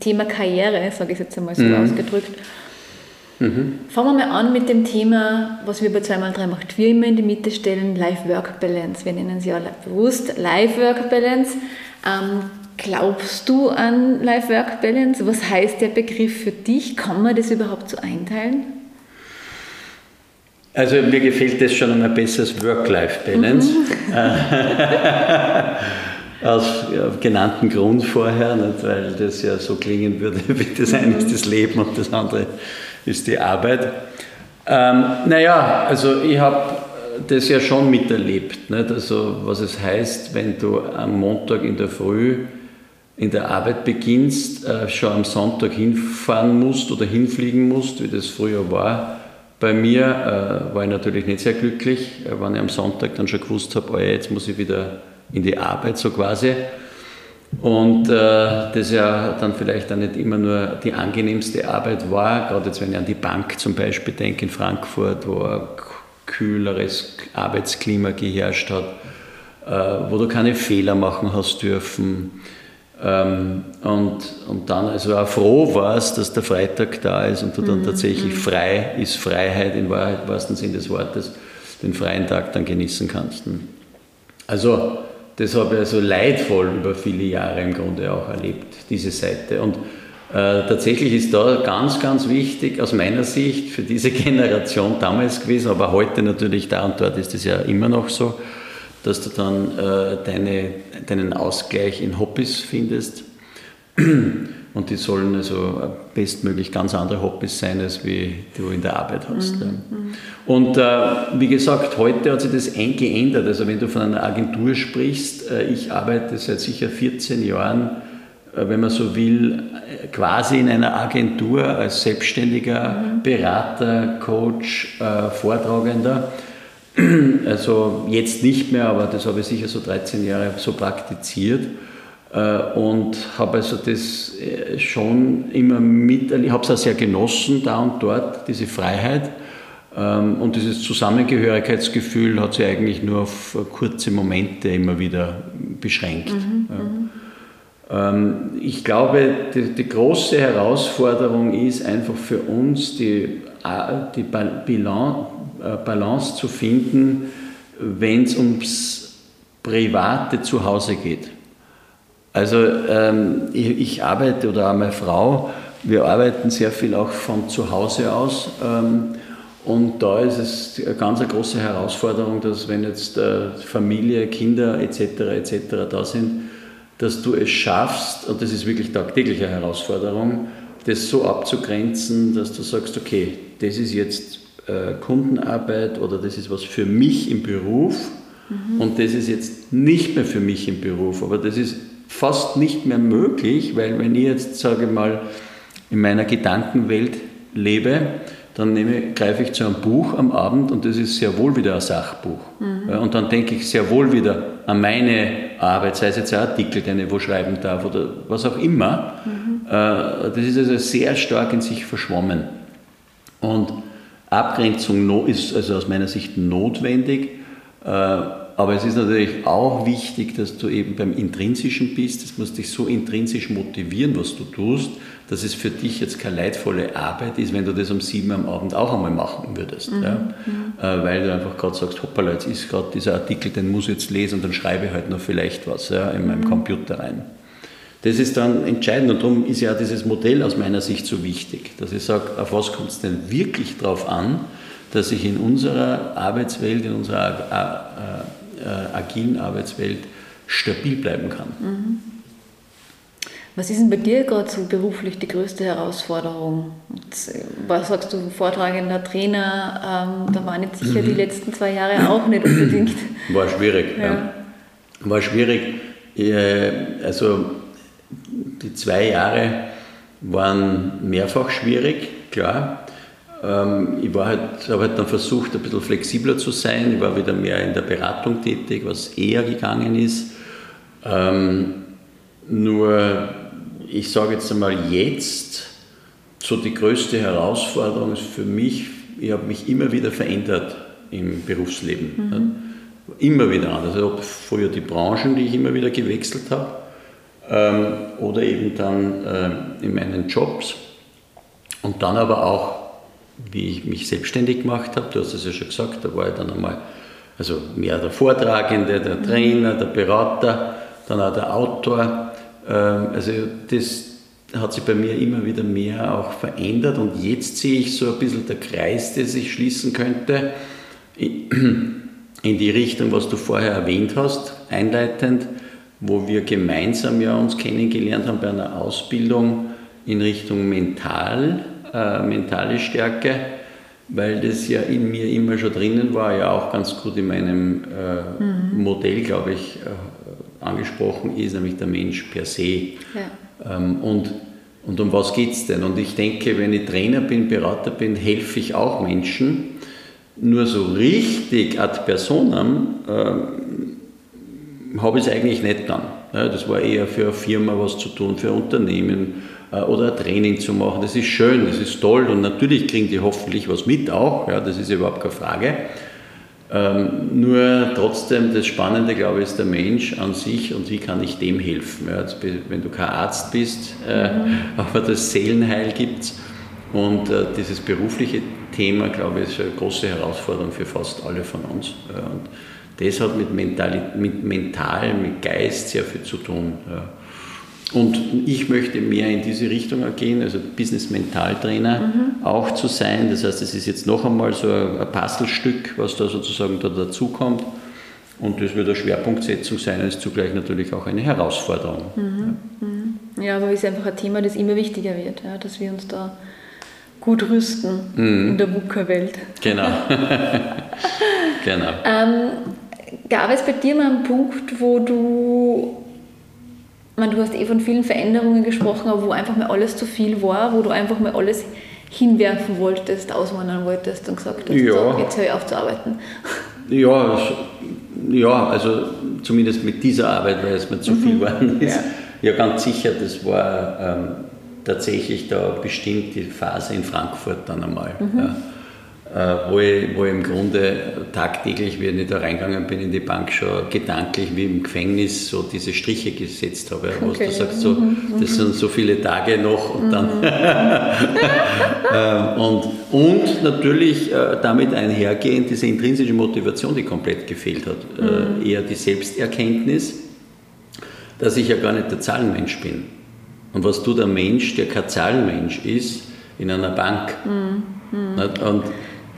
Thema Karriere, sage ich jetzt einmal so mhm. ausgedrückt. Mhm. Fangen wir mal an mit dem Thema, was wir bei 2x3 macht. Wir immer in die Mitte stellen, Life-Work-Balance. Wir nennen sie ja bewusst Life-Work-Balance. Ähm, glaubst du an Life-Work-Balance? Was heißt der Begriff für dich? Kann man das überhaupt so einteilen? Also mir gefällt das schon einmal besseres Work-Life-Balance. Mhm. (laughs) Aus genannten Grund vorher, nicht, weil das ja so klingen würde, (laughs) wie das eine ist das Leben und das andere ist die Arbeit. Ähm, naja, also ich habe das ja schon miterlebt. Nicht? Also was es heißt, wenn du am Montag in der Früh in der Arbeit beginnst, äh, schon am Sonntag hinfahren musst oder hinfliegen musst, wie das früher war. Bei mir äh, war ich natürlich nicht sehr glücklich, äh, wenn ich am Sonntag dann schon gewusst habe, oh ja, jetzt muss ich wieder in die Arbeit so quasi. Und äh, das ja dann vielleicht auch nicht immer nur die angenehmste Arbeit war, gerade jetzt wenn ich an die Bank zum Beispiel denke in Frankfurt, wo ein kühleres Arbeitsklima geherrscht hat, äh, wo du keine Fehler machen hast dürfen. Ähm, und, und dann also auch froh warst, dass der Freitag da ist und du dann mhm. tatsächlich mhm. frei ist, Freiheit in Wahrheit, im wahrsten Sinn des Wortes, den freien Tag dann genießen kannst. Also das habe ich also leidvoll über viele Jahre im Grunde auch erlebt, diese Seite. Und äh, tatsächlich ist da ganz, ganz wichtig aus meiner Sicht für diese (laughs) Generation damals gewesen, aber heute natürlich da und dort ist es ja immer noch so, dass du dann äh, deine, deinen Ausgleich in Hobbys findest. (clears throat) Und die sollen also bestmöglich ganz andere Hobbys sein, als wie du in der Arbeit hast. Mhm. Und äh, wie gesagt, heute hat sich das geändert. Also wenn du von einer Agentur sprichst, äh, ich arbeite seit sicher 14 Jahren, äh, wenn man so will, äh, quasi in einer Agentur als selbstständiger mhm. Berater, Coach, äh, Vortragender. Also jetzt nicht mehr, aber das habe ich sicher so 13 Jahre so praktiziert. Äh, und habe also das äh, schon immer mit, ich habe es auch sehr genossen, da und dort, diese Freiheit. Ähm, und dieses Zusammengehörigkeitsgefühl hat sich eigentlich nur auf kurze Momente immer wieder beschränkt. Mhm, mhm. Ähm, ich glaube, die, die, große Herausforderung ist einfach für uns, die, äh, die Balance zu finden, wenn es ums private Zuhause geht. Also ähm, ich, ich, arbeite oder auch meine Frau, wir arbeiten sehr viel auch von zu Hause aus. Ähm, und da ist es eine ganz große Herausforderung, dass wenn jetzt äh, Familie, Kinder etc. etc. da sind, dass du es schaffst, und das ist wirklich tagtägliche Herausforderung, das so abzugrenzen, dass du sagst, okay, das ist jetzt äh, Kundenarbeit oder das ist was für mich im Beruf mhm. und das ist jetzt nicht mehr für mich im Beruf, aber das ist fast nicht mehr möglich, weil wenn ich jetzt, sage ich mal, in meiner Gedankenwelt lebe, dann nehme, greife ich zu einem Buch am Abend und das ist sehr wohl wieder ein Sachbuch. Mhm. Und dann denke ich sehr wohl wieder an meine Arbeit, sei es jetzt ein Artikel, den ich wo schreiben darf oder was auch immer. Mhm. Äh, das ist also sehr stark in sich verschwommen. Und Abgrenzung ist also aus meiner Sicht notwendig. Äh, aber es ist natürlich auch wichtig, dass du eben beim Intrinsischen bist. Es muss dich so intrinsisch motivieren, was du tust, dass es für dich jetzt keine leidvolle Arbeit ist, wenn du das um sieben am Abend auch einmal machen würdest. Mhm. Ja? Äh, weil du einfach gerade sagst, hoppala, jetzt ist gerade dieser Artikel, den muss ich jetzt lesen und dann schreibe ich halt noch vielleicht was ja, in meinem mhm. Computer rein. Das ist dann entscheidend und darum ist ja dieses Modell aus meiner Sicht so wichtig, dass ich sage, auf was kommt es denn wirklich drauf an, dass ich in unserer Arbeitswelt, in unserer äh, äh, agilen Arbeitswelt stabil bleiben kann. Mhm. Was ist denn bei dir gerade so beruflich die größte Herausforderung? Was sagst du, vortragender Trainer, ähm, da waren jetzt sicher mhm. die letzten zwei Jahre auch nicht unbedingt. (clears throat) War schwierig, ja. ja. War schwierig. Äh, also die zwei Jahre waren mehrfach schwierig, klar. Ähm, ich war halt, habe halt dann versucht, ein bisschen flexibler zu sein. Ich war wieder mehr in der Beratung tätig, was eher gegangen ist. Ähm, nur, ich sage jetzt einmal, jetzt, so die größte Herausforderung ist für mich, ich habe mich immer wieder verändert im Berufsleben. Mhm. Immer wieder anders. Also früher die Branchen, die ich immer wieder gewechselt habe, ähm, oder eben dann äh, in meinen Jobs. Und dann aber auch wie ich mich selbstständig gemacht habe, du hast es ja schon gesagt, da war ich dann einmal also mehr der Vortragende, der Trainer, der Berater, dann auch der Autor. Ähm, also das hat sich bei mir immer wieder mehr auch verändert und jetzt sehe ich so ein bisschen der Kreis, der sich schließen könnte (clears throat) in die Richtung, was du vorher erwähnt hast, einleitend, wo wir gemeinsam ja uns kennengelernt haben bei einer Ausbildung in Richtung Mental, äh, mentale Stärke, weil das ja in mir immer schon drinnen war, ja auch ganz gut in meinem äh, mhm. Modell, glaube ich, äh, angesprochen ist, nämlich der Mensch per se. Ja. Ähm, und, und um was geht es denn? Und ich denke, wenn ich Trainer bin, Berater bin, helfe ich auch Menschen. Nur so richtig ad personam äh, habe ich es eigentlich nicht dann. Ja, das war eher für eine Firma was zu tun, für Unternehmen äh, oder ein Training zu machen. Das ist schön, das ist toll und natürlich kriegen die hoffentlich was mit auch, ja, das ist überhaupt keine Frage. Ähm, nur trotzdem, das Spannende, glaube ich, ist der Mensch an sich und wie kann ich dem helfen. Ja, jetzt, wenn du kein Arzt bist, äh, mhm. (laughs) aber das Seelenheil gibt es. Und äh, dieses berufliche Thema, glaube ich, ist eine große Herausforderung für fast alle von uns. Ja, und das hat mit, Mentali mit mental, mit Geist sehr viel zu tun. Ja. Und ich möchte mehr in diese Richtung gehen, also Business-Mental-Trainer mhm. auch zu sein. Das heißt, es ist jetzt noch einmal so ein Puzzlestück, was da sozusagen da dazukommt. Und das wird eine Schwerpunktsetzung sein, ist zugleich natürlich auch eine Herausforderung. Mhm. Mhm. Ja, aber es ist einfach ein Thema, das immer wichtiger wird, ja, dass wir uns da gut rüsten mhm. in der VUCA-Welt. Genau. (laughs) (laughs) genau. Ähm, gab es bei dir mal einen Punkt, wo du meine, du hast eh von vielen Veränderungen gesprochen, aber wo einfach mal alles zu viel war, wo du einfach mal alles hinwerfen wolltest, auswandern wolltest und gesagt hast, ja. so, jetzt höre ich auf zu arbeiten. (laughs) Ja, ja, also zumindest mit dieser Arbeit, weil es mir zu viel mhm. geworden ist. Ja. ja. ganz sicher, das war ähm, tatsächlich da bestimmt die Phase in Frankfurt dann einmal. Mhm. Ja. Äh, wo ich, wo ich im Grunde tagtäglich, wie ich da reingegangen bin in die Bank, schon gedanklich wie im Gefängnis so diese Striche gesetzt habe. Wo okay. du sagst, so, mhm, das sind so viele Tage noch und dann. (laughs) Ähm, und, und natürlich äh, damit einhergehend diese intrinsische Motivation, die komplett gefehlt hat. Äh, mhm. Eher die Selbsterkenntnis, dass ich ja gar nicht der Zahlenmensch bin. Und was tut ein Mensch, der kein Zahlenmensch ist, in einer Bank? Mhm. mhm. Und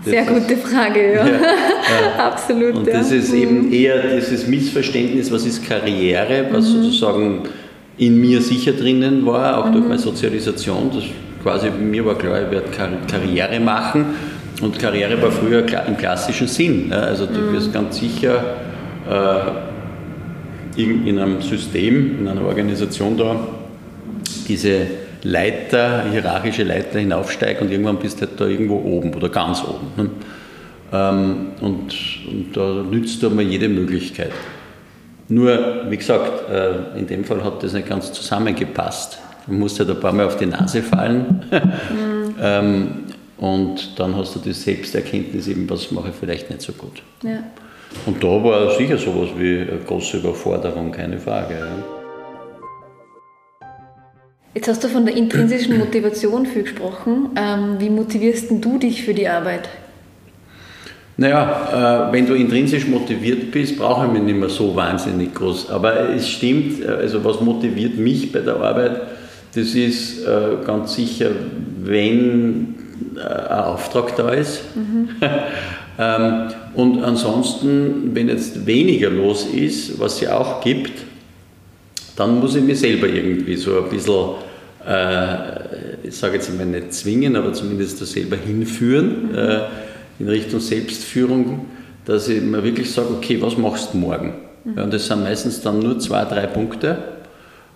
sehr gute Frage, ja. ja, ja. (laughs) Absolut. Und das ist eben mhm. eher dieses Missverständnis, was ist Karriere, was mhm. sozusagen in mir sicher drinnen war, auch mhm. durch meine Sozialisation. Das quasi mir war klar, ich werde Karriere machen. Und Karriere war früher im klassischen Sinn. Also du mhm. wirst ganz sicher äh, in einem System, in einer Organisation da diese Leiter, hierarchische Leiter hinaufsteige und irgendwann bist du halt da irgendwo oben oder ganz oben. Ne? Ähm, und, und, da nützt du mal jede Möglichkeit. Nur, wie gesagt, äh, in dem Fall hat das nicht ganz zusammengepasst. Du musst halt ein paar Mal auf die Nase fallen. (laughs) Mhm. ähm, und dann hast du die Selbsterkenntnis eben, was mache ich vielleicht nicht so gut. Ja. Und da war sicher sowas wie eine große Überforderung, keine Frage. Ja. Jetzt hast du von der intrinsischen Motivation viel gesprochen. Ähm, wie motivierst du dich für die Arbeit? Naja, äh, wenn du intrinsisch motiviert bist, brauche ich mich nicht mehr so wahnsinnig groß. Aber es stimmt, äh, also was motiviert mich bei der Arbeit, das ist äh, ganz sicher, wenn ein Auftrag da ist. Mhm. (laughs) ähm, und ansonsten, wenn jetzt weniger los ist, was es ja auch gibt, dann muss ich mich selber irgendwie so ein bisschen, äh, ich sage jetzt mal nicht zwingen, aber zumindest da selber hinführen mhm. äh, in Richtung Selbstführung, dass ich mir wirklich sage, okay, was machst du morgen? Mhm. Ja, und das sind meistens dann nur zwei, drei Punkte.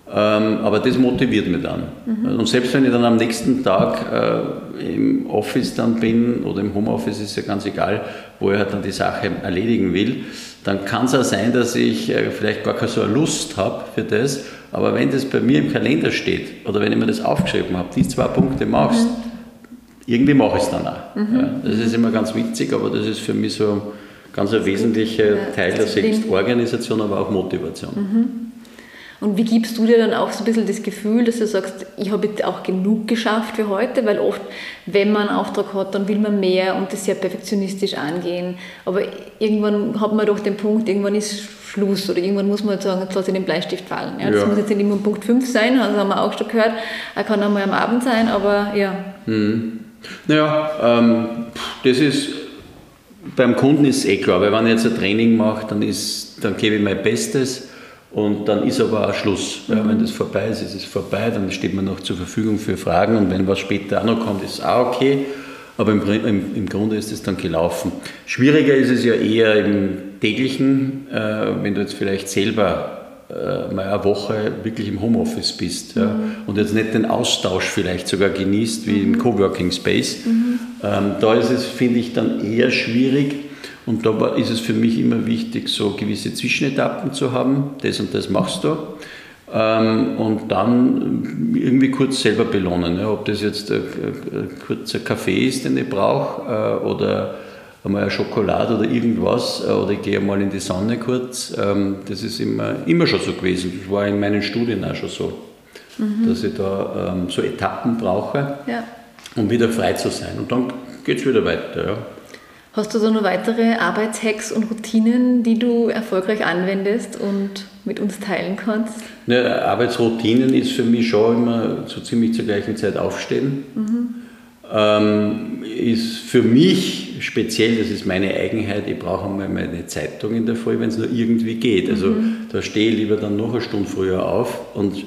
Ähm, aber das motiviert mich dann. Mhm. Und selbst wenn ich dann am nächsten Tag äh, im Office dann bin oder im Homeoffice, ist ja ganz egal, wo ich halt dann die Sache erledigen will, dann kann es auch sein, dass ich äh, vielleicht gar keine so eine Lust habe für das. Aber wenn das bei mir im Kalender steht oder wenn ich mir das aufgeschrieben habe, die zwei Punkte machst, mhm. irgendwie mache ich es dann auch. Mhm. Ja, das ist immer ganz witzig, aber das ist für mich so ganz ein wesentlicher Teil der Selbstorganisation, aber auch Motivation. Mhm. Und wie gibst du dir dann auch so ein bisschen das Gefühl, dass du sagst, ich habe jetzt auch genug geschafft für heute? Weil oft, wenn man einen Auftrag hat, dann will man mehr und das sehr perfektionistisch angehen. Aber irgendwann hat man doch den Punkt, irgendwann ist Schluss oder irgendwann muss man halt sagen, jetzt lasse ich den Bleistift fallen. Ja, das ja. muss jetzt nicht immer Punkt 5 sein, das haben wir auch schon gehört. Er kann auch mal am Abend sein, aber ja. Hm. Naja, ähm, das ist beim Kunden ist es eh klar, weil wenn ich jetzt ein Training mache, dann, ist, dann gebe ich mein Bestes und dann ist aber auch Schluss. Ja, wenn das vorbei ist, ist es vorbei, dann steht man noch zur Verfügung für Fragen und wenn was später auch noch kommt, ist es auch okay. Aber im, im, im Grunde ist es dann gelaufen. Schwieriger ist es ja eher im täglichen, äh, wenn du jetzt vielleicht selber äh, mal eine Woche wirklich im Homeoffice bist ja, mhm. und jetzt nicht den Austausch vielleicht sogar genießt wie im mhm. Coworking Space. Mhm. Ähm, da ist es, finde ich, dann eher schwierig und da ist es für mich immer wichtig, so gewisse Zwischenetappen zu haben. Das und das machst du. Ähm, und dann irgendwie kurz selber belohnen. Ja, ob das jetzt ein, ein kurzer Kaffee ist, den ich brauche, äh, oder einmal eine Schokolade oder irgendwas, äh, oder ich gehe mal in die Sonne kurz. Ähm, das ist immer, immer schon so gewesen. Das war in meinen Studien auch schon so, mhm. dass ich da ähm, so Etappen brauche, ja. um wieder frei zu sein. Und dann geht es wieder weiter. Ja. Hast du so noch weitere Arbeitshacks und Routinen, die du erfolgreich anwendest und mit uns teilen kannst? Ja, Arbeitsroutinen ist für mich schon immer so ziemlich zur gleichen Zeit aufstehen. Mhm. Ähm, ist für mich speziell, das ist meine Eigenheit, ich brauche einmal meine Zeitung in der Früh, wenn es nur irgendwie geht. Also mhm. da stehe ich lieber dann noch eine Stunde früher auf und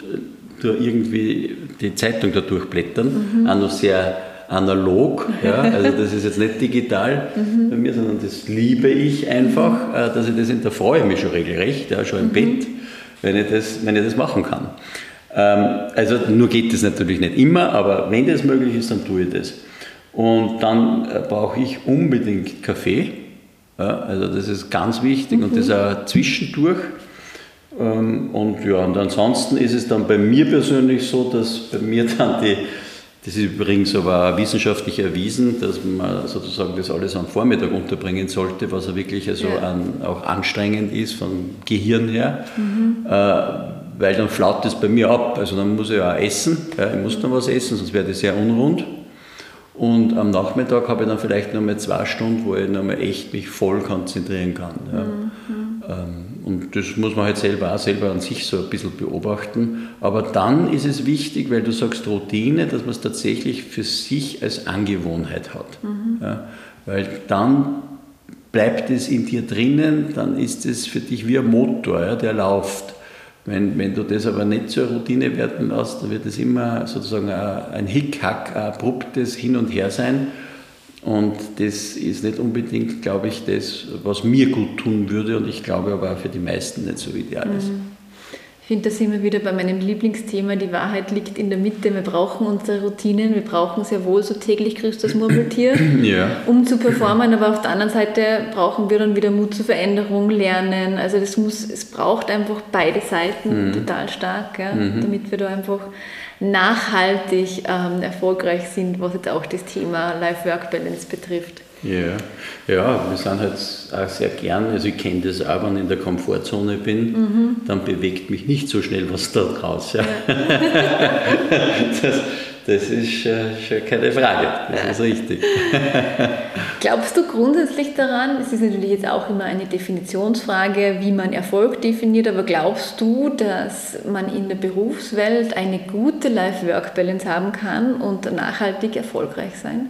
tue irgendwie die Zeitung da durchblättern. Mhm. Auch noch sehr analog. Ja? Also das ist jetzt nicht digital mhm. bei mir, sondern das liebe ich einfach, äh, dass ich das, da freue mich schon regelrecht, ja, schon im mhm. Bett, wenn ich, das, wenn ich das machen kann. Ähm, also nur geht das natürlich nicht immer, aber wenn das möglich ist, dann tue ich das. Und dann äh, brauche ich unbedingt Kaffee. Ja, also das ist ganz wichtig mhm. und das auch zwischendurch. Ähm, und ja, und ansonsten ist es dann bei mir persönlich so, dass bei mir dann die das ist übrigens aber wissenschaftlich erwiesen, dass man sozusagen das alles am Vormittag unterbringen sollte, was ja wirklich also ja. An, auch anstrengend ist vom Gehirn her, mhm. äh, weil dann flaut das bei mir ab. Also dann muss ich auch essen, ja, ich muss dann was essen, sonst wäre das sehr unrund. Und am Nachmittag habe ich dann vielleicht noch mal zwei Stunden, wo ich noch mal echt mich voll konzentrieren kann. Ja. Mhm. Ähm, und das muss man halt selber auch selber an sich so ein bisschen beobachten. Aber dann ist es wichtig, weil du sagst Routine, dass man es tatsächlich für sich als Angewohnheit hat. Mhm. Ja, weil dann bleibt es in dir drinnen, dann ist es für dich wie ein Motor, ja, der läuft. Wenn, wenn du das aber nicht zur Routine werden lässt, dann wird es immer sozusagen ein Hickhack, ein abruptes Hin und Her sein. Und das ist nicht unbedingt, glaube ich, das, was mir gut tun würde und ich glaube aber auch für die meisten nicht so ideal ist. Mhm. Ich finde, da sind wir wieder bei meinem Lieblingsthema, die Wahrheit liegt in der Mitte. Wir brauchen unsere Routinen, wir brauchen sehr wohl so täglich Christus Murmeltier, (clears throat) ja. um zu performen, aber auf der anderen Seite brauchen wir dann wieder Mut zur Veränderung, Lernen. Also das muss, es braucht einfach beide Seiten mhm. total stark, ja, mhm. damit wir da einfach nachhaltig ähm, erfolgreich sind, was jetzt auch das Thema Life-Work-Balance betrifft. Ja. ja, wir sind halt auch sehr gern, also ich kenne das auch, wenn ich in der Komfortzone bin, mhm. dann bewegt mich nicht so schnell was da draus. Ja. (laughs) das, das ist äh, schon keine Frage, das ist richtig. (laughs) Glaubst du grundsätzlich daran, es ist natürlich jetzt auch immer eine Definitionsfrage, wie man Erfolg definiert, aber glaubst du, dass man in der Berufswelt eine gute Life-Work-Balance haben kann und nachhaltig erfolgreich sein?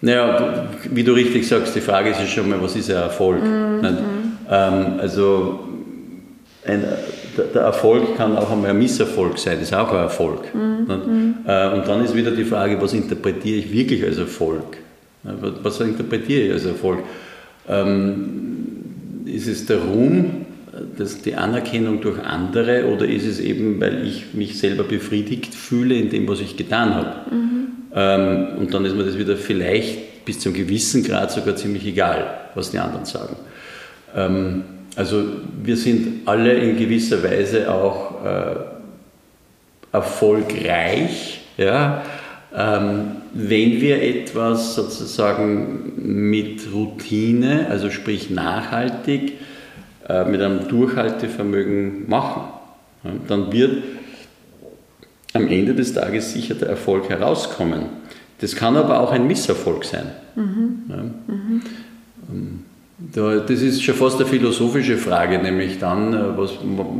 Naja, wie du richtig sagst, die Frage ist ja schon mal, was ist ein Erfolg? Mhm. Ähm, also ein, der Erfolg kann auch einmal ein Misserfolg sein, ist auch ein Erfolg. Mhm. mhm. Äh, und dann ist wieder die Frage, was interpretiere ich wirklich als Erfolg? Was interpretiere ich als Erfolg? Ähm, ist es der Ruhm, das die Anerkennung durch andere oder ist es eben, weil ich mich selber befriedigt fühle in dem, was ich getan habe? Mhm. Ähm, und dann ist mir das wieder vielleicht bis zu einem gewissen Grad sogar ziemlich egal, was die anderen sagen. Ähm, also wir sind alle in gewisser Weise auch äh, erfolgreich, ja, ähm, wenn wir etwas sozusagen mit Routine, also sprich nachhaltig, äh, mit einem Durchhaltevermögen machen, ja, dann wird am Ende des Tages sicher der Erfolg herauskommen. Das kann aber auch ein Misserfolg sein. Mhm. Ja. Mhm. Das ist schon fast eine philosophische Frage, nämlich dann, äh, was,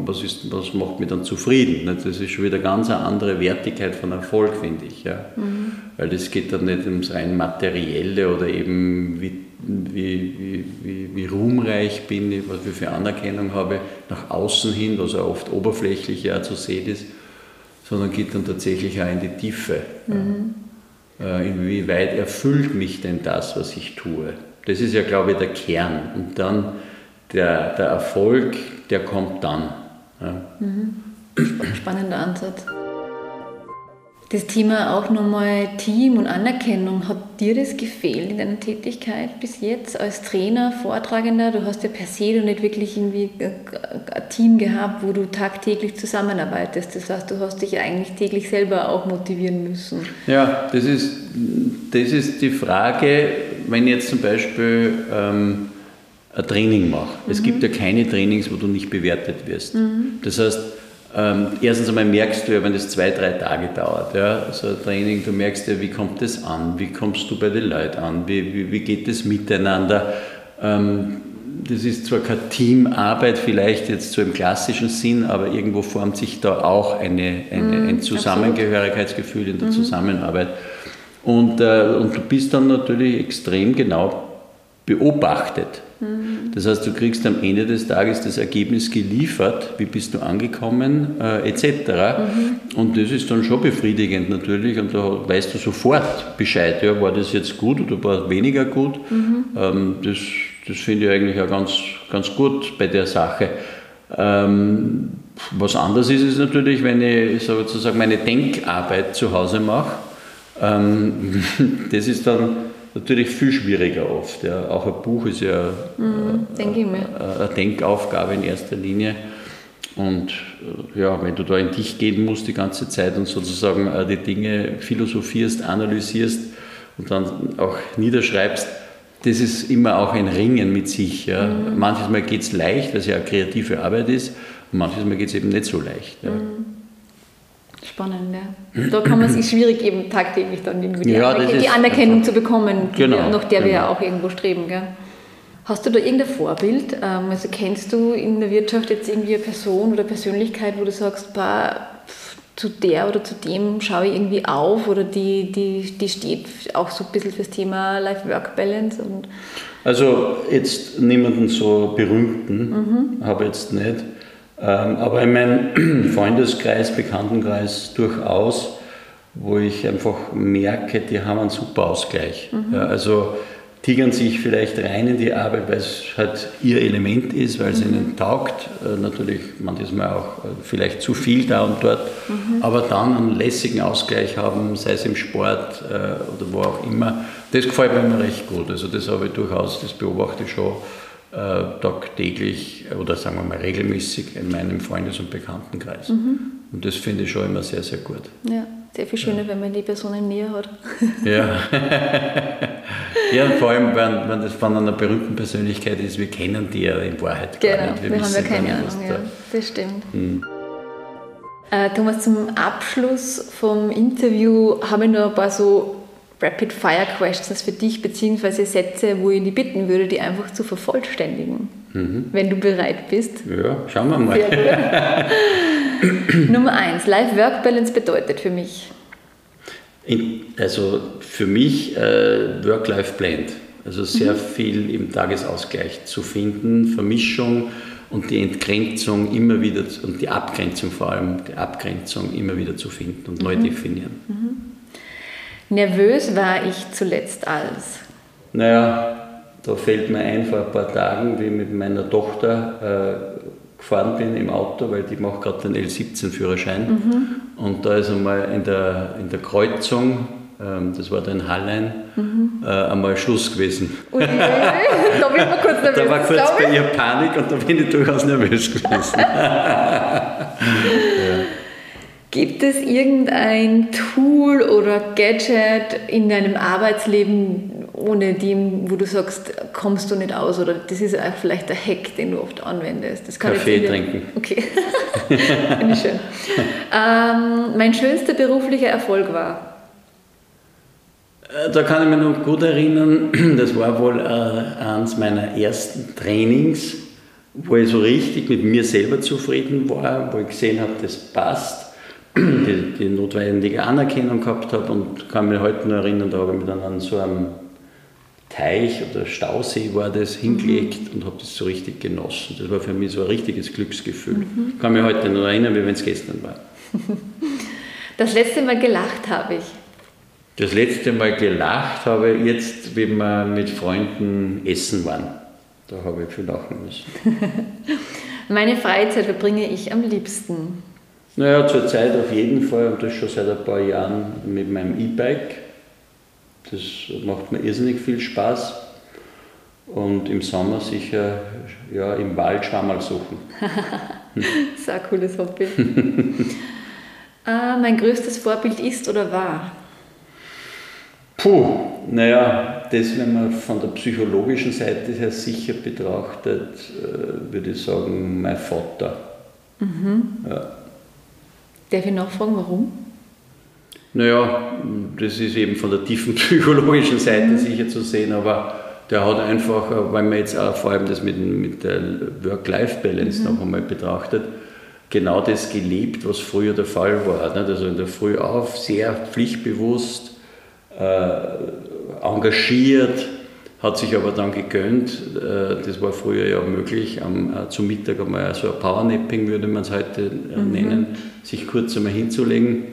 was, ist, was macht mich dann zufrieden? Das ist schon wieder ganz eine andere Wertigkeit von Erfolg, finde ich. Ja. Mhm. Weil das geht dann nicht ums rein Materielle oder eben wie, wie, wie, wie, ruhmreich bin ich, was ich für Anerkennung habe, nach außen hin, was ja oft oberflächlich ja zu sehen ist, sondern geht dann tatsächlich auch in die Tiefe. Mhm. Äh, inwieweit erfüllt mich denn das, was ich tue? Das ist ja, glaube ich, der Kern. Und dann der, der Erfolg, der kommt dann. Ja. Mhm. Spannender Ansatz. Das Thema auch nochmal Team und Anerkennung, hat dir das gefehlt in deiner Tätigkeit bis jetzt als Trainer, Vortragender? Du hast ja per se noch nicht wirklich irgendwie ein Team gehabt, wo du tagtäglich zusammenarbeitest. Das heißt, du hast dich eigentlich täglich selber auch motivieren müssen. Ja, das ist, das ist die Frage, wenn ich jetzt zum Beispiel ähm, ein Training mache. Mhm. Es gibt ja keine Trainings, wo du nicht bewertet wirst. Mhm. Das heißt, ähm, erstens einmal merkst du ja, wenn das zwei, drei Tage dauert, ja, so ein Training, du merkst ja, wie kommt das an, wie kommst du bei den Leuten an, wie, wie, wie geht das miteinander. Ähm, das ist zwar keine Teamarbeit vielleicht jetzt so im klassischen Sinn, aber irgendwo formt sich da auch eine, eine mm, ein Zusammengehörigkeitsgefühl in der mhm. Zusammenarbeit. Und, äh, und du bist dann natürlich extrem genau beobachtet. Mhm. Das heißt, du kriegst am Ende des Tages das Ergebnis geliefert, wie bist du angekommen, äh, etc. Mhm. Und das ist dann schon befriedigend natürlich und da weißt du sofort Bescheid, ja, war das jetzt gut oder war es weniger gut. Mhm. Ähm, das das finde ich eigentlich auch ganz, ganz gut bei der Sache. Ähm, was anders ist, ist natürlich, wenn ich sozusagen meine Denkarbeit zu Hause mache. Ähm, (laughs) das ist dann natürlich viel schwieriger oft. Ja. Auch ein Buch ist ja mhm, äh, eine Denkaufgabe in erster Linie. Und äh, ja, wenn du da in dich gehen musst die ganze Zeit und sozusagen äh, die Dinge philosophierst, analysierst und dann auch niederschreibst, das ist immer auch ein Ringen mit sich. Ja. Mhm. Manches Mal geht es leicht, weil es ja eine kreative Arbeit ist, und manches Mal geht es eben nicht so leicht. Ja. Mhm. Spannend, ja. Da kann man sich (clears throat) schwierig eben tagtäglich dann die, ja, Anerkennung, die Anerkennung zu bekommen, genau, wir, nach der genau. wir ja auch irgendwo streben. Gell? Hast du da irgendein Vorbild? Ähm, also kennst du in der Wirtschaft jetzt irgendwie eine Person oder Persönlichkeit, wo du sagst, bah, zu der oder zu dem schaue ich irgendwie auf oder die, die, die steht auch so ein bisschen fürs Thema Life-Work-Balance? Also jetzt niemanden so berühmten, mhm. habe jetzt nicht. Ähm, aber in meinem (clears throat) Freundeskreis, Bekanntenkreis durchaus, wo ich einfach merke, die haben einen super Ausgleich. Mhm. Ja, also tigern sich vielleicht rein in die Arbeit, weil es halt ihr Element ist, weil es mhm. ihnen taugt. Äh, natürlich manchmal auch äh, vielleicht zu viel da und dort, mhm. aber dann einen lässigen Ausgleich haben, sei es im Sport äh, oder wo auch immer. Das gefällt mir immer recht gut. Also das habe ich durchaus, das beobachte ich schon tagtäglich oder sagen wir mal regelmäßig in meinem Freundes- und Bekanntenkreis. Mhm. Und das finde ich schon immer sehr, sehr gut. Ja, sehr viel schöner, ja. wenn man die Personen näher hat. Ja. ja, und vor allem, wenn, wenn das von einer berühmten Persönlichkeit ist, wir kennen die ja in Wahrheit genau, gar nicht. Wir, wir haben ja keine Ahnung, ja, das stimmt. Hm. Äh, Thomas, zum Abschluss vom Interview habe ich noch ein paar so Rapid-Fire-Questions für dich, beziehungsweise Sätze, wo ich dich bitten würde, die einfach zu vervollständigen, mhm. wenn du bereit bist. Ja, schauen wir mal. (laughs) Nummer eins, Life-Work-Balance bedeutet für mich? In, also für mich äh, Work-Life-Blend. Also sehr mhm. viel im Tagesausgleich zu finden, Vermischung und die Entgrenzung immer wieder und die Abgrenzung vor allem, die Abgrenzung immer wieder zu finden und neu mhm. definieren. Mhm. Nervös war ich zuletzt als? Naja, da fällt mir ein, vor ein paar Tagen, wie ich mit meiner Tochter gefahren bin im Auto, weil ich mache gerade den L17-Führerschein. Mhm. Und da ist einmal in der, in der Kreuzung, ähm, das war da in Hallein, mhm. äh, einmal Schluss gewesen. Ui, (laughs) da bin ich mal kurz nervös. Da war kurz bei ihr Panik und da bin ich durchaus nervös gewesen. (laughs) Gibt es irgendein Tool oder Gadget in deinem Arbeitsleben, ohne dem, wo du sagst, kommst du nicht aus oder das ist auch vielleicht der Hack, den du oft anwendest? Das kann Kaffee trinken. Okay, (laughs) finde ich schön. Ähm, mein schönster beruflicher Erfolg war? Äh, da kann ich mich noch gut erinnern, (clears throat) das war wohl äh, eines meiner ersten Trainings, wo ich so richtig mit mir selber zufrieden war, wo ich gesehen habe, das passt die, die notwendige Anerkennung gehabt habe und kann mich heute noch erinnern, da habe ich mich dann an so einem Teich oder Stausee war das hingelegt mhm. und habe das so richtig genossen. Das war für mich so ein richtiges Glücksgefühl. Mhm. Ich kann mich heute noch erinnern, wie wenn es gestern war. (laughs) Das letzte Mal gelacht habe ich. Das letzte Mal gelacht habe ich jetzt, wenn wir mit Freunden essen waren. Da habe ich viel lachen müssen. (laughs) Meine Freizeit verbringe ich am liebsten. Naja, zurzeit auf jeden Fall und das schon seit ein paar Jahren mit meinem E-Bike. Das macht mir irrsinnig viel Spaß. Und im Sommer sicher ja, im Wald Schwammerl suchen. (laughs) Sehr ein cooles Hobby. (laughs) äh, mein größtes Vorbild ist oder war? Puh, naja, das, wenn man von der psychologischen Seite her sicher betrachtet, äh, würde ich sagen, mein Vater. Mhm. Ja. Darf ich nachfragen, warum? Naja, das ist eben von der tiefen (laughs) psychologischen Seite mhm. sicher zu sehen, aber der hat einfach, weil man jetzt auch vor allem das mit, mit der Work-Life-Balance mhm. noch einmal betrachtet, genau das gelebt, was früher der Fall war. Also in der Früh auf, sehr pflichtbewusst, äh, engagiert, hat sich aber dann gegönnt, äh, das war früher ja möglich, am, äh, zum Mittag einmal so ein Powernapping würde man es heute äh, mhm. nennen, sich kurz einmal hinzulegen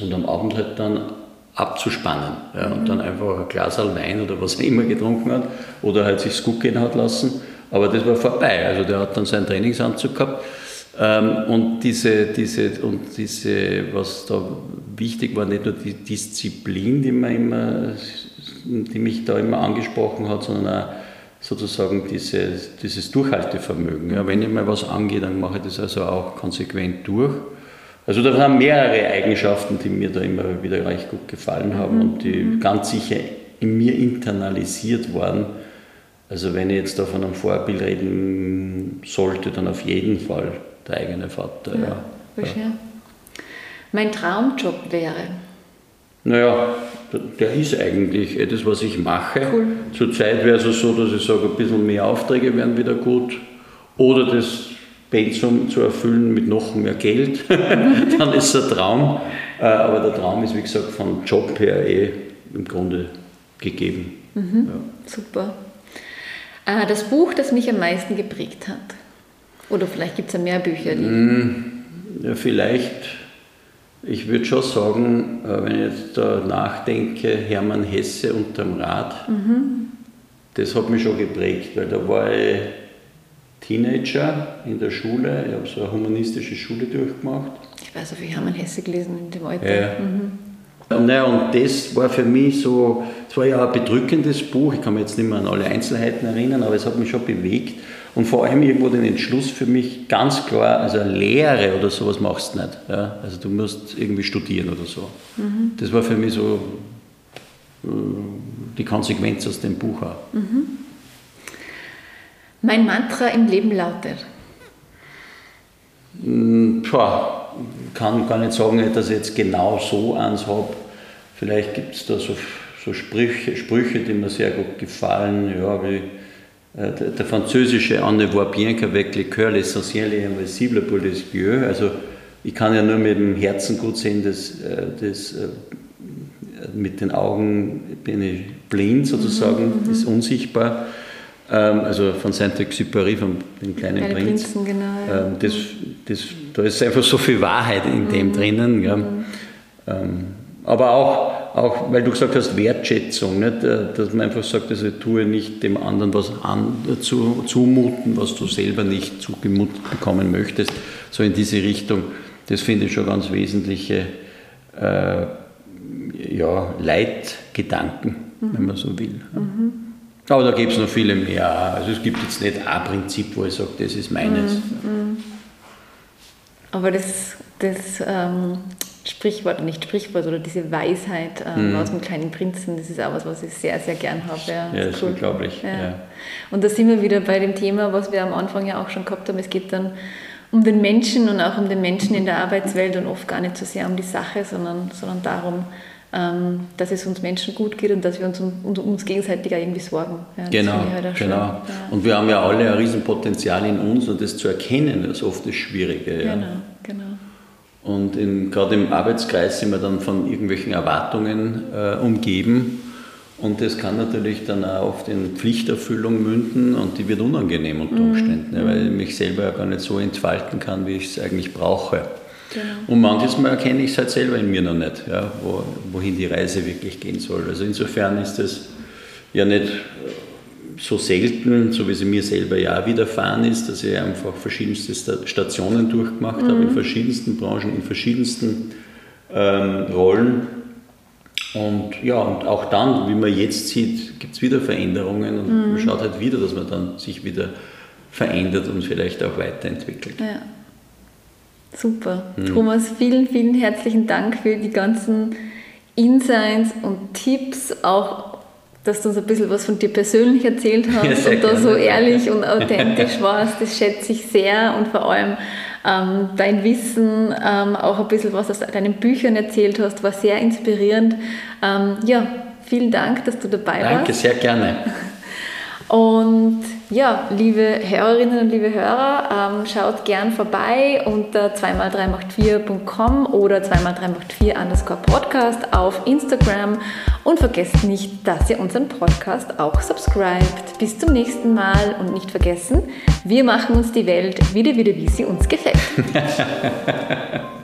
und am Abend halt dann abzuspannen ja, mhm. und dann einfach ein Glas Wein oder was er immer getrunken hat oder halt sich gut gehen hat lassen. Aber das war vorbei. Also der hat dann seinen Trainingsanzug gehabt. Ähm, und diese, diese, und diese, was da wichtig war, nicht nur die Disziplin, die man immer die mich da immer angesprochen hat, sondern auch sozusagen dieses, dieses Durchhaltevermögen. Ja, wenn ich mal was angehe, dann mache ich das also auch konsequent durch. Also da waren mehrere Eigenschaften, die mir da immer wieder recht gut gefallen haben mhm. und die mhm. ganz sicher in mir internalisiert waren. Also wenn ich jetzt da von einem Vorbild reden sollte, dann auf jeden Fall der eigene Vater. Ja, ja. ja. Mein Traumjob wäre? Naja, der ist eigentlich etwas, was ich mache. Cool. Zurzeit wäre es so, dass ich sage, ein bisschen mehr Aufträge wären wieder gut. Oder das Pensum zu erfüllen mit noch mehr Geld. (laughs) Dann ist es ein Traum. Äh, aber der Traum ist, wie gesagt, vom Job her eh im Grunde gegeben. Mhm. Ja. Super. Äh, das Buch, das mich am meisten geprägt hat. Oder vielleicht gibt es ja mehr Bücher. Die mm, ja, vielleicht ich würde schon sagen, äh, wenn ich jetzt da nachdenke, Hermann Hesse unterm Rad, mhm. das hat mich schon geprägt, weil da war ich Teenager in der Schule, ich habe so eine humanistische Schule durchgemacht. Ich weiß, wie Hermann Hesse gelesen in dem Alter. Ja. Mhm. Naja, und das war für mich so, es war ja ein bedrückendes Buch, ich kann mich jetzt nicht mehr an alle Einzelheiten erinnern, aber es hat mich schon bewegt und vor allem irgendwo den Entschluss für mich ganz klar, also eine Lehre oder sowas machst du nicht. Ja? Also du musst irgendwie studieren oder so. Mhm. Das war für mich so äh, die Konsequenz aus dem Buch auch. Mhm. Mein Mantra im Leben lautet? Hm, Tja, kann gar nicht sagen, dass ich jetzt genau so eins habe. Vielleicht gibt es da so, so Sprüche, Sprüche, die mir sehr gut gefallen, ja, wie der, französische En ne voit bien qu'avec les cœurs l'essentiel est invisible pour les yeux. Also ich kann ja nur mit dem Herzen gut sehen, dass, äh, das, äh, mit den Augen bin ich blind sozusagen, mhm, ist unsichtbar. Ähm, also von Saint-Exupéry, von dem kleinen Kleine Prinz. Prinzen, genau, ja. Ähm, das, das, da ist einfach so viel Wahrheit in dem mhm. drinnen. Ja. Mhm. Ähm, aber auch auch, weil du gesagt hast, Wertschätzung, nicht? Äh, dass man einfach sagt, also tue nicht dem anderen was an, zu, zumuten, was du selber nicht zugemutet bekommen möchtest, so in diese Richtung. Das finde ich schon ganz wesentliche äh, ja, Leitgedanken, mhm. wenn man so will. Mhm. Aber da gibt es noch viele mehr. Also es gibt jetzt nicht ein Prinzip, wo ich sage, das ist meines. Mhm. Aber das, das ähm, Sprichwort, nicht Sprichwort, oder diese Weisheit ähm, mhm. aus dem kleinen Prinzen, das ist auch was, was ich sehr, sehr gern habe. Ja, ja das ist cool. unglaublich. Ja. Ja. Und da sind wir wieder bei dem Thema, was wir am Anfang ja auch schon gehabt haben. Es geht dann um den Menschen und auch um den Menschen in der Arbeitswelt und oft gar nicht so sehr um die Sache, sondern, sondern darum, ähm, dass es uns Menschen gut geht und dass wir uns um, um uns gegenseitig auch irgendwie sorgen. Ja, genau, halt genau. Ja. Und wir haben ja alle ein Riesenpotenzial in uns und das zu erkennen ist oft das Schwierige. Ja. Genau, genau. Und in, gerade im Arbeitskreis sind wir dann von irgendwelchen Erwartungen äh, umgeben. Und das kann natürlich dann auch oft in Pflichterfüllung münden und die wird unangenehm unter mhm. Umständen, mhm. weil ich mich selber ja gar nicht so entfalten kann, wie ich es eigentlich brauche. Genau. Und manches Mal erkenne ich es halt selber in mir noch nicht, ja, wo, wohin die Reise wirklich gehen soll. Also insofern ist das ja nicht so selten, so wie sie mir selber ja widerfahren ist, dass ich einfach verschiedenste Stationen durchgemacht mhm. habe, in mhm. verschiedensten Branchen, in verschiedensten ähm, Rollen. Und ja, und auch dann, wie man jetzt sieht, gibt es wieder Veränderungen und mhm. man schaut halt wieder, dass man dann sich wieder verändert und vielleicht auch weiterentwickelt. Ja. Super. Mhm. Thomas, vielen, vielen herzlichen Dank für die ganzen Insights und Tipps, auch dass du uns ein bisschen was von dir persönlich erzählt hast ja, und da so ehrlich und authentisch warst. Das schätze ich sehr und vor allem ähm, dein Wissen, ähm, auch ein bisschen was aus deinen Büchern erzählt hast, war sehr inspirierend. Ähm, ja, vielen Dank, dass du dabei Danke, warst. Danke, sehr gerne. Und ja, liebe Hörerinnen und liebe Hörer, ähm, schaut gern vorbei unter 2x3 macht 4.com oder 2x3 macht 4 underscore Podcast auf Instagram und vergesst nicht, dass ihr unseren Podcast auch subscribt. Bis zum nächsten Mal und nicht vergessen, wir machen uns die Welt wieder, wieder, wie sie uns gefällt. (laughs)